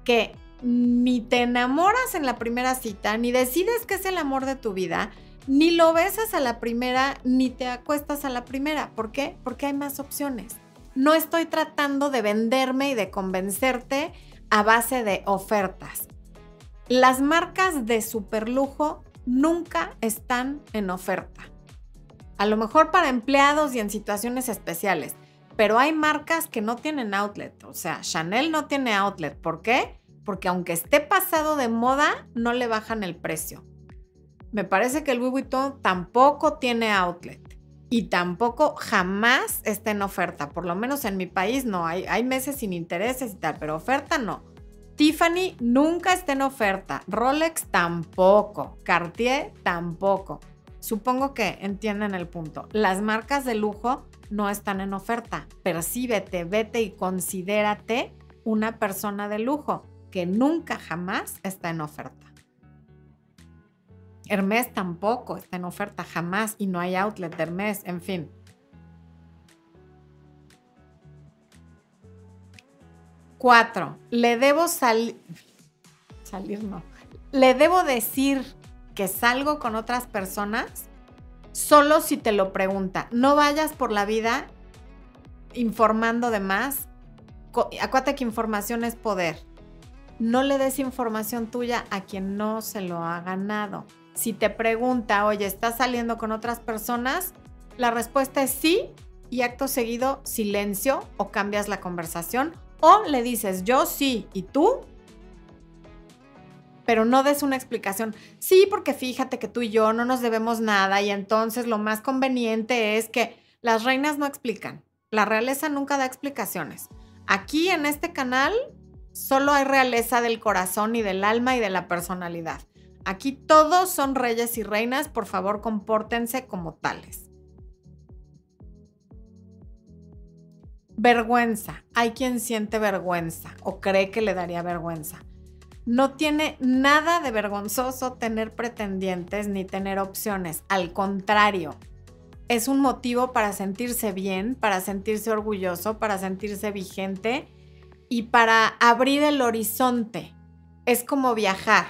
que ni te enamoras en la primera cita, ni decides que es el amor de tu vida, ni lo besas a la primera, ni te acuestas a la primera. ¿Por qué? Porque hay más opciones no estoy tratando de venderme y de convencerte a base de ofertas. Las marcas de superlujo nunca están en oferta. A lo mejor para empleados y en situaciones especiales, pero hay marcas que no tienen outlet. O sea, Chanel no tiene outlet. ¿Por qué? Porque aunque esté pasado de moda, no le bajan el precio. Me parece que el Louis Vuitton tampoco tiene outlet y tampoco jamás está en oferta. Por lo menos en mi país no. Hay, hay meses sin intereses y tal, pero oferta no. Tiffany nunca está en oferta. Rolex tampoco. Cartier tampoco. Supongo que entienden el punto. Las marcas de lujo no están en oferta. Percíbete, vete y considérate una persona de lujo que nunca jamás está en oferta. Hermes tampoco está en oferta jamás y no hay outlet de Hermes, en fin. Cuatro, le debo salir, salir no, le debo decir que salgo con otras personas solo si te lo pregunta. No vayas por la vida informando de más. Acuérdate que información es poder. No le des información tuya a quien no se lo ha ganado. Si te pregunta, oye, ¿estás saliendo con otras personas? La respuesta es sí y acto seguido silencio o cambias la conversación o le dices yo sí y tú, pero no des una explicación. Sí, porque fíjate que tú y yo no nos debemos nada y entonces lo más conveniente es que las reinas no explican. La realeza nunca da explicaciones. Aquí en este canal solo hay realeza del corazón y del alma y de la personalidad. Aquí todos son reyes y reinas, por favor compórtense como tales. Vergüenza. Hay quien siente vergüenza o cree que le daría vergüenza. No tiene nada de vergonzoso tener pretendientes ni tener opciones. Al contrario, es un motivo para sentirse bien, para sentirse orgulloso, para sentirse vigente y para abrir el horizonte. Es como viajar.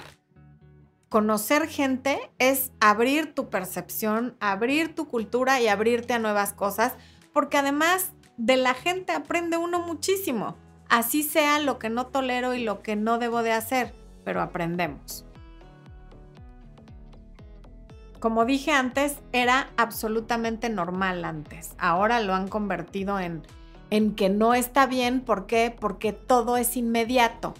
Conocer gente es abrir tu percepción, abrir tu cultura y abrirte a nuevas cosas, porque además de la gente aprende uno muchísimo así sea lo que no tolero y lo que no debo de hacer, pero aprendemos. Como dije antes, era absolutamente normal antes. Ahora lo han convertido en, en que no está bien. ¿Por qué? Porque todo es inmediato.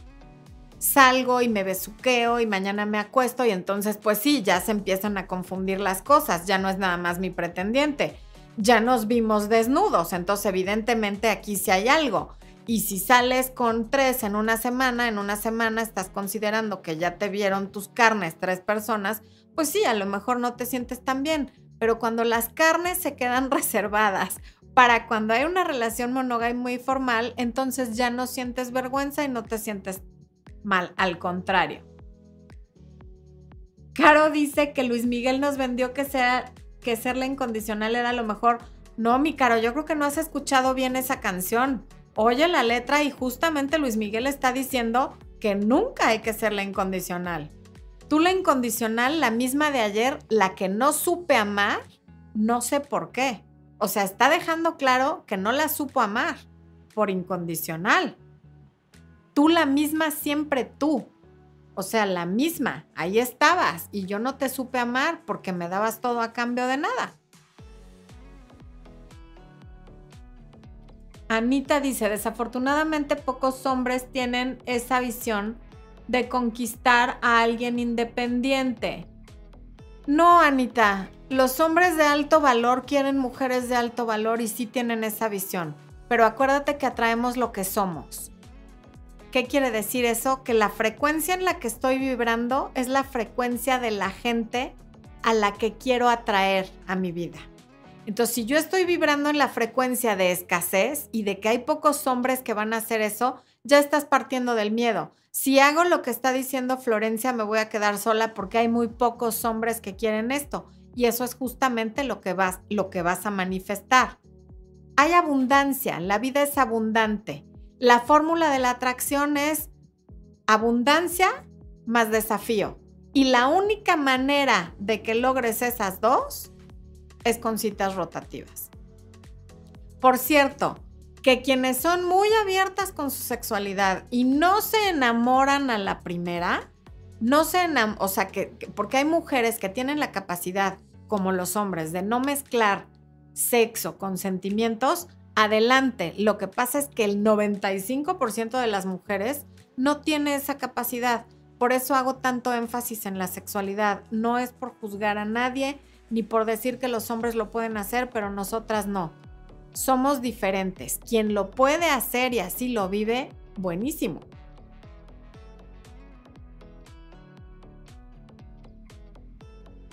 Salgo y me besuqueo y mañana me acuesto y entonces pues sí, ya se empiezan a confundir las cosas. Ya no es nada más mi pretendiente. Ya nos vimos desnudos. Entonces evidentemente aquí sí hay algo. Y si sales con tres en una semana, en una semana estás considerando que ya te vieron tus carnes tres personas, pues sí, a lo mejor no te sientes tan bien. Pero cuando las carnes se quedan reservadas para cuando hay una relación monógama muy formal, entonces ya no sientes vergüenza y no te sientes mal, al contrario. Caro dice que Luis Miguel nos vendió que, sea, que serle incondicional era lo mejor. No, mi Caro, yo creo que no has escuchado bien esa canción oye la letra y justamente Luis Miguel está diciendo que nunca hay que ser la incondicional. Tú la incondicional, la misma de ayer, la que no supe amar, no sé por qué. O sea, está dejando claro que no la supo amar por incondicional. Tú la misma siempre tú. O sea, la misma. Ahí estabas y yo no te supe amar porque me dabas todo a cambio de nada. Anita dice, desafortunadamente pocos hombres tienen esa visión de conquistar a alguien independiente. No, Anita, los hombres de alto valor quieren mujeres de alto valor y sí tienen esa visión, pero acuérdate que atraemos lo que somos. ¿Qué quiere decir eso? Que la frecuencia en la que estoy vibrando es la frecuencia de la gente a la que quiero atraer a mi vida. Entonces, si yo estoy vibrando en la frecuencia de escasez y de que hay pocos hombres que van a hacer eso, ya estás partiendo del miedo. Si hago lo que está diciendo Florencia, me voy a quedar sola porque hay muy pocos hombres que quieren esto. Y eso es justamente lo que vas, lo que vas a manifestar. Hay abundancia, la vida es abundante. La fórmula de la atracción es abundancia más desafío. Y la única manera de que logres esas dos es con citas rotativas. Por cierto, que quienes son muy abiertas con su sexualidad y no se enamoran a la primera, no se enamoran, o sea, que, porque hay mujeres que tienen la capacidad, como los hombres, de no mezclar sexo con sentimientos, adelante. Lo que pasa es que el 95% de las mujeres no tiene esa capacidad. Por eso hago tanto énfasis en la sexualidad. No es por juzgar a nadie, ni por decir que los hombres lo pueden hacer, pero nosotras no. Somos diferentes. Quien lo puede hacer y así lo vive, buenísimo.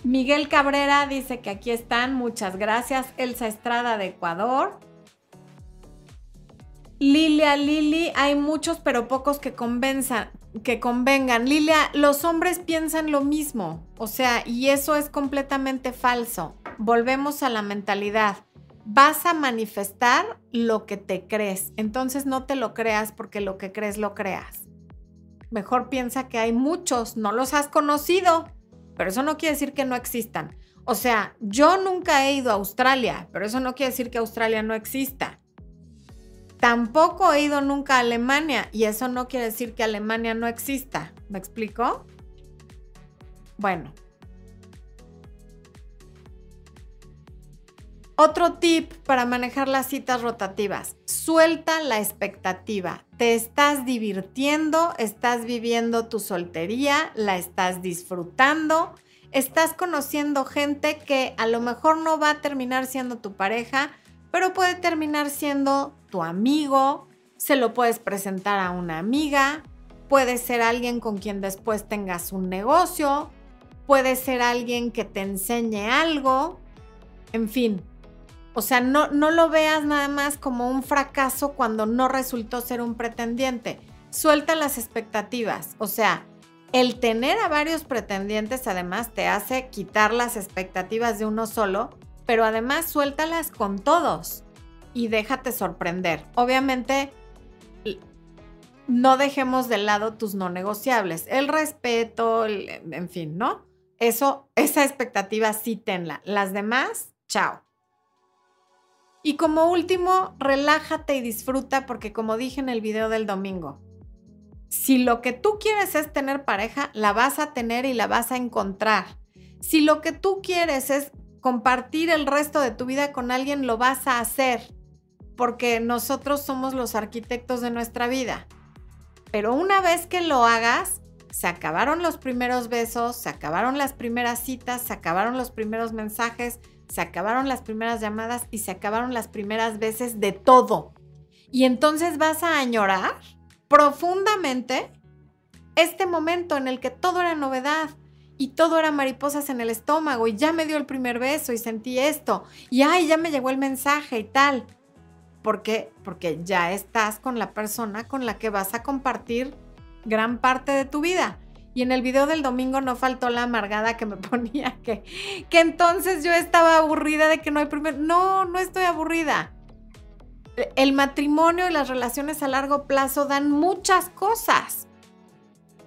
Miguel Cabrera dice que aquí están, muchas gracias. Elsa Estrada de Ecuador. Lilia Lili, hay muchos pero pocos que convenzan, que convengan. Lilia, los hombres piensan lo mismo, o sea, y eso es completamente falso. Volvemos a la mentalidad. Vas a manifestar lo que te crees, entonces no te lo creas porque lo que crees lo creas. Mejor piensa que hay muchos, no los has conocido, pero eso no quiere decir que no existan. O sea, yo nunca he ido a Australia, pero eso no quiere decir que Australia no exista. Tampoco he ido nunca a Alemania y eso no quiere decir que Alemania no exista. ¿Me explico? Bueno. Otro tip para manejar las citas rotativas. Suelta la expectativa. Te estás divirtiendo, estás viviendo tu soltería, la estás disfrutando, estás conociendo gente que a lo mejor no va a terminar siendo tu pareja, pero puede terminar siendo tu amigo, se lo puedes presentar a una amiga, puede ser alguien con quien después tengas un negocio, puede ser alguien que te enseñe algo, en fin. O sea, no, no lo veas nada más como un fracaso cuando no resultó ser un pretendiente. Suelta las expectativas. O sea, el tener a varios pretendientes además te hace quitar las expectativas de uno solo, pero además suéltalas con todos y déjate sorprender. Obviamente, no dejemos de lado tus no negociables, el respeto, en fin, ¿no? Eso, esa expectativa sí tenla. Las demás, chao. Y como último, relájate y disfruta porque como dije en el video del domingo, si lo que tú quieres es tener pareja, la vas a tener y la vas a encontrar. Si lo que tú quieres es compartir el resto de tu vida con alguien, lo vas a hacer porque nosotros somos los arquitectos de nuestra vida. Pero una vez que lo hagas, se acabaron los primeros besos, se acabaron las primeras citas, se acabaron los primeros mensajes, se acabaron las primeras llamadas y se acabaron las primeras veces de todo. Y entonces vas a añorar profundamente este momento en el que todo era novedad y todo era mariposas en el estómago y ya me dio el primer beso y sentí esto y ay, ya me llegó el mensaje y tal. ¿Por qué? Porque ya estás con la persona con la que vas a compartir gran parte de tu vida. Y en el video del domingo no faltó la amargada que me ponía que, que entonces yo estaba aburrida de que no hay primer... No, no estoy aburrida. El matrimonio y las relaciones a largo plazo dan muchas cosas,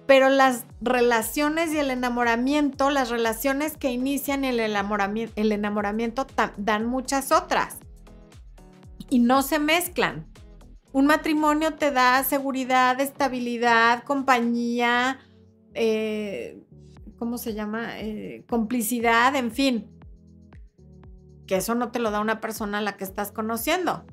pero las relaciones y el enamoramiento, las relaciones que inician el enamoramiento, el enamoramiento dan muchas otras y no se mezclan. Un matrimonio te da seguridad, estabilidad, compañía, eh, ¿cómo se llama? Eh, complicidad, en fin. Que eso no te lo da una persona a la que estás conociendo.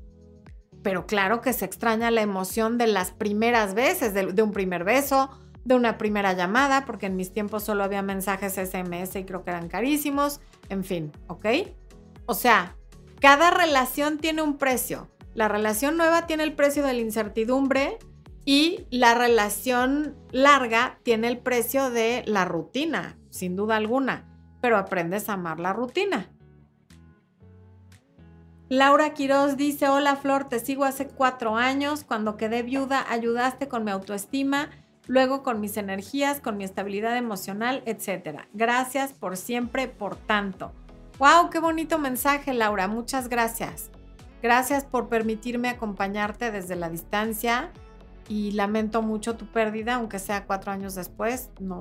Pero claro que se extraña la emoción de las primeras veces, de, de un primer beso, de una primera llamada, porque en mis tiempos solo había mensajes SMS y creo que eran carísimos. En fin, ¿ok? O sea, cada relación tiene un precio. La relación nueva tiene el precio de la incertidumbre y la relación larga tiene el precio de la rutina, sin duda alguna, pero aprendes a amar la rutina. Laura Quiroz dice, hola Flor, te sigo hace cuatro años. Cuando quedé viuda ayudaste con mi autoestima, luego con mis energías, con mi estabilidad emocional, etc. Gracias por siempre, por tanto. ¡Wow! ¡Qué bonito mensaje, Laura! Muchas gracias. Gracias por permitirme acompañarte desde la distancia y lamento mucho tu pérdida, aunque sea cuatro años después. No,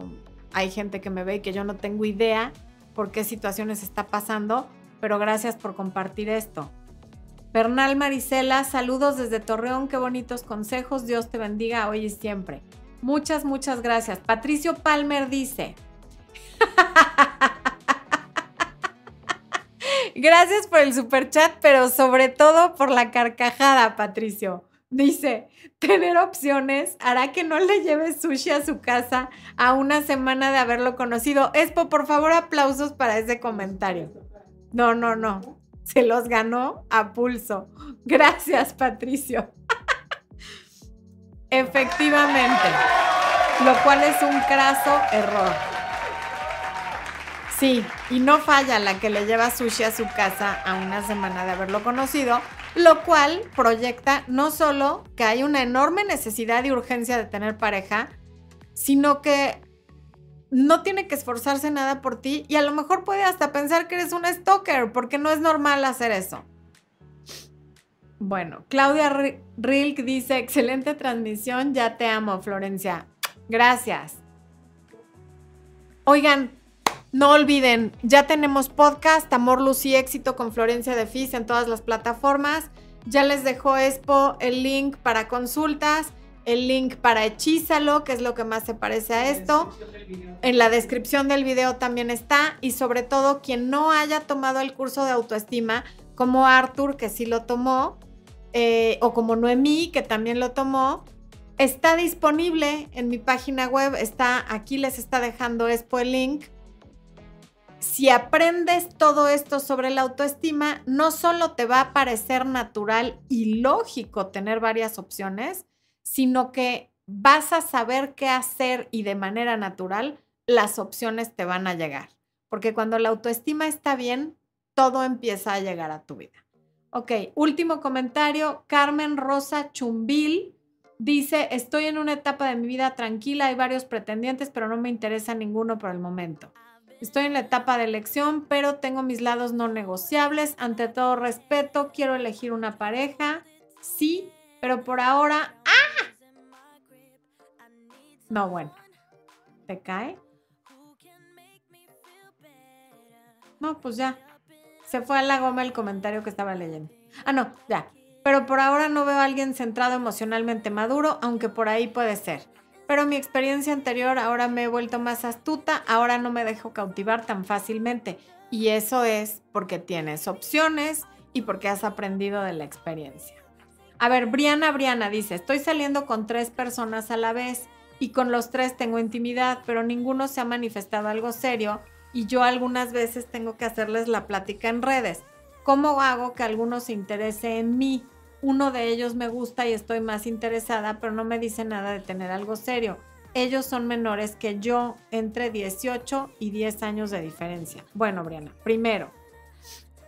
hay gente que me ve y que yo no tengo idea por qué situaciones está pasando, pero gracias por compartir esto. Bernal Marisela, saludos desde Torreón, qué bonitos consejos, Dios te bendiga hoy y siempre. Muchas, muchas gracias. Patricio Palmer dice, Gracias por el super chat, pero sobre todo por la carcajada, Patricio. Dice, tener opciones hará que no le lleve sushi a su casa a una semana de haberlo conocido. Espo, por favor, aplausos para ese comentario. No, no, no. Se los ganó a pulso. Gracias, Patricio. Efectivamente. Lo cual es un craso error. Sí, y no falla la que le lleva sushi a su casa a una semana de haberlo conocido, lo cual proyecta no solo que hay una enorme necesidad y urgencia de tener pareja, sino que no tiene que esforzarse nada por ti y a lo mejor puede hasta pensar que eres un stalker, porque no es normal hacer eso. Bueno, Claudia Rilk dice, excelente transmisión, ya te amo, Florencia. Gracias. Oigan, no olviden, ya tenemos podcast Amor, Luz y Éxito con Florencia de Fis en todas las plataformas. Ya les dejó Expo el link para consultas, el link para Hechízalo, que es lo que más se parece a esto. En la descripción del video también está. Y sobre todo, quien no haya tomado el curso de autoestima, como Arthur, que sí lo tomó, eh, o como Noemí, que también lo tomó, está disponible en mi página web. Está aquí, les está dejando Expo el link si aprendes todo esto sobre la autoestima, no solo te va a parecer natural y lógico tener varias opciones, sino que vas a saber qué hacer y de manera natural las opciones te van a llegar. Porque cuando la autoestima está bien, todo empieza a llegar a tu vida. Ok, último comentario. Carmen Rosa Chumbil dice, estoy en una etapa de mi vida tranquila, hay varios pretendientes, pero no me interesa ninguno por el momento. Estoy en la etapa de elección, pero tengo mis lados no negociables. Ante todo respeto, quiero elegir una pareja. Sí, pero por ahora... ¡Ah! No, bueno. ¿Te cae? No, pues ya. Se fue a la goma el comentario que estaba leyendo. Ah, no, ya. Pero por ahora no veo a alguien centrado emocionalmente maduro, aunque por ahí puede ser. Pero mi experiencia anterior ahora me he vuelto más astuta, ahora no me dejo cautivar tan fácilmente. Y eso es porque tienes opciones y porque has aprendido de la experiencia. A ver, Briana Briana dice, estoy saliendo con tres personas a la vez y con los tres tengo intimidad, pero ninguno se ha manifestado algo serio y yo algunas veces tengo que hacerles la plática en redes. ¿Cómo hago que alguno se interese en mí? Uno de ellos me gusta y estoy más interesada, pero no me dice nada de tener algo serio. Ellos son menores que yo, entre 18 y 10 años de diferencia. Bueno, Briana, primero,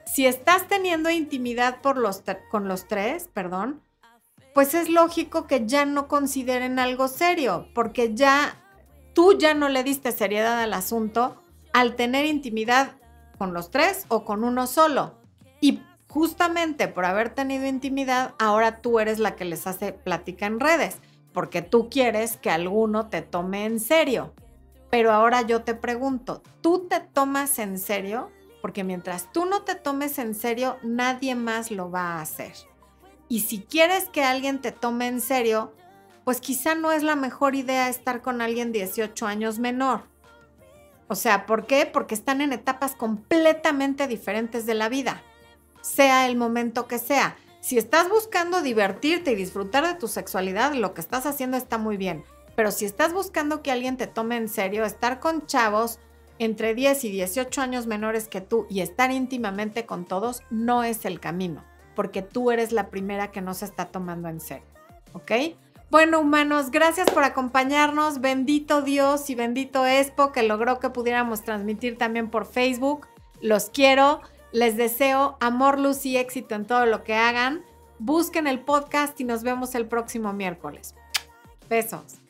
si estás teniendo intimidad por los con los tres, perdón, pues es lógico que ya no consideren algo serio, porque ya tú ya no le diste seriedad al asunto al tener intimidad con los tres o con uno solo. Y justamente por haber tenido intimidad, ahora tú eres la que les hace plática en redes, porque tú quieres que alguno te tome en serio. Pero ahora yo te pregunto, ¿tú te tomas en serio? Porque mientras tú no te tomes en serio, nadie más lo va a hacer. Y si quieres que alguien te tome en serio, pues quizá no es la mejor idea estar con alguien 18 años menor. O sea, ¿por qué? Porque están en etapas completamente diferentes de la vida, sea el momento que sea. Si estás buscando divertirte y disfrutar de tu sexualidad, lo que estás haciendo está muy bien. Pero si estás buscando que alguien te tome en serio, estar con chavos entre 10 y 18 años menores que tú y estar íntimamente con todos no es el camino, porque tú eres la primera que no se está tomando en serio. ¿Ok? Bueno, humanos, gracias por acompañarnos. Bendito Dios y bendito Expo que logró que pudiéramos transmitir también por Facebook. Los quiero. Les deseo amor, luz y éxito en todo lo que hagan. Busquen el podcast y nos vemos el próximo miércoles. Besos.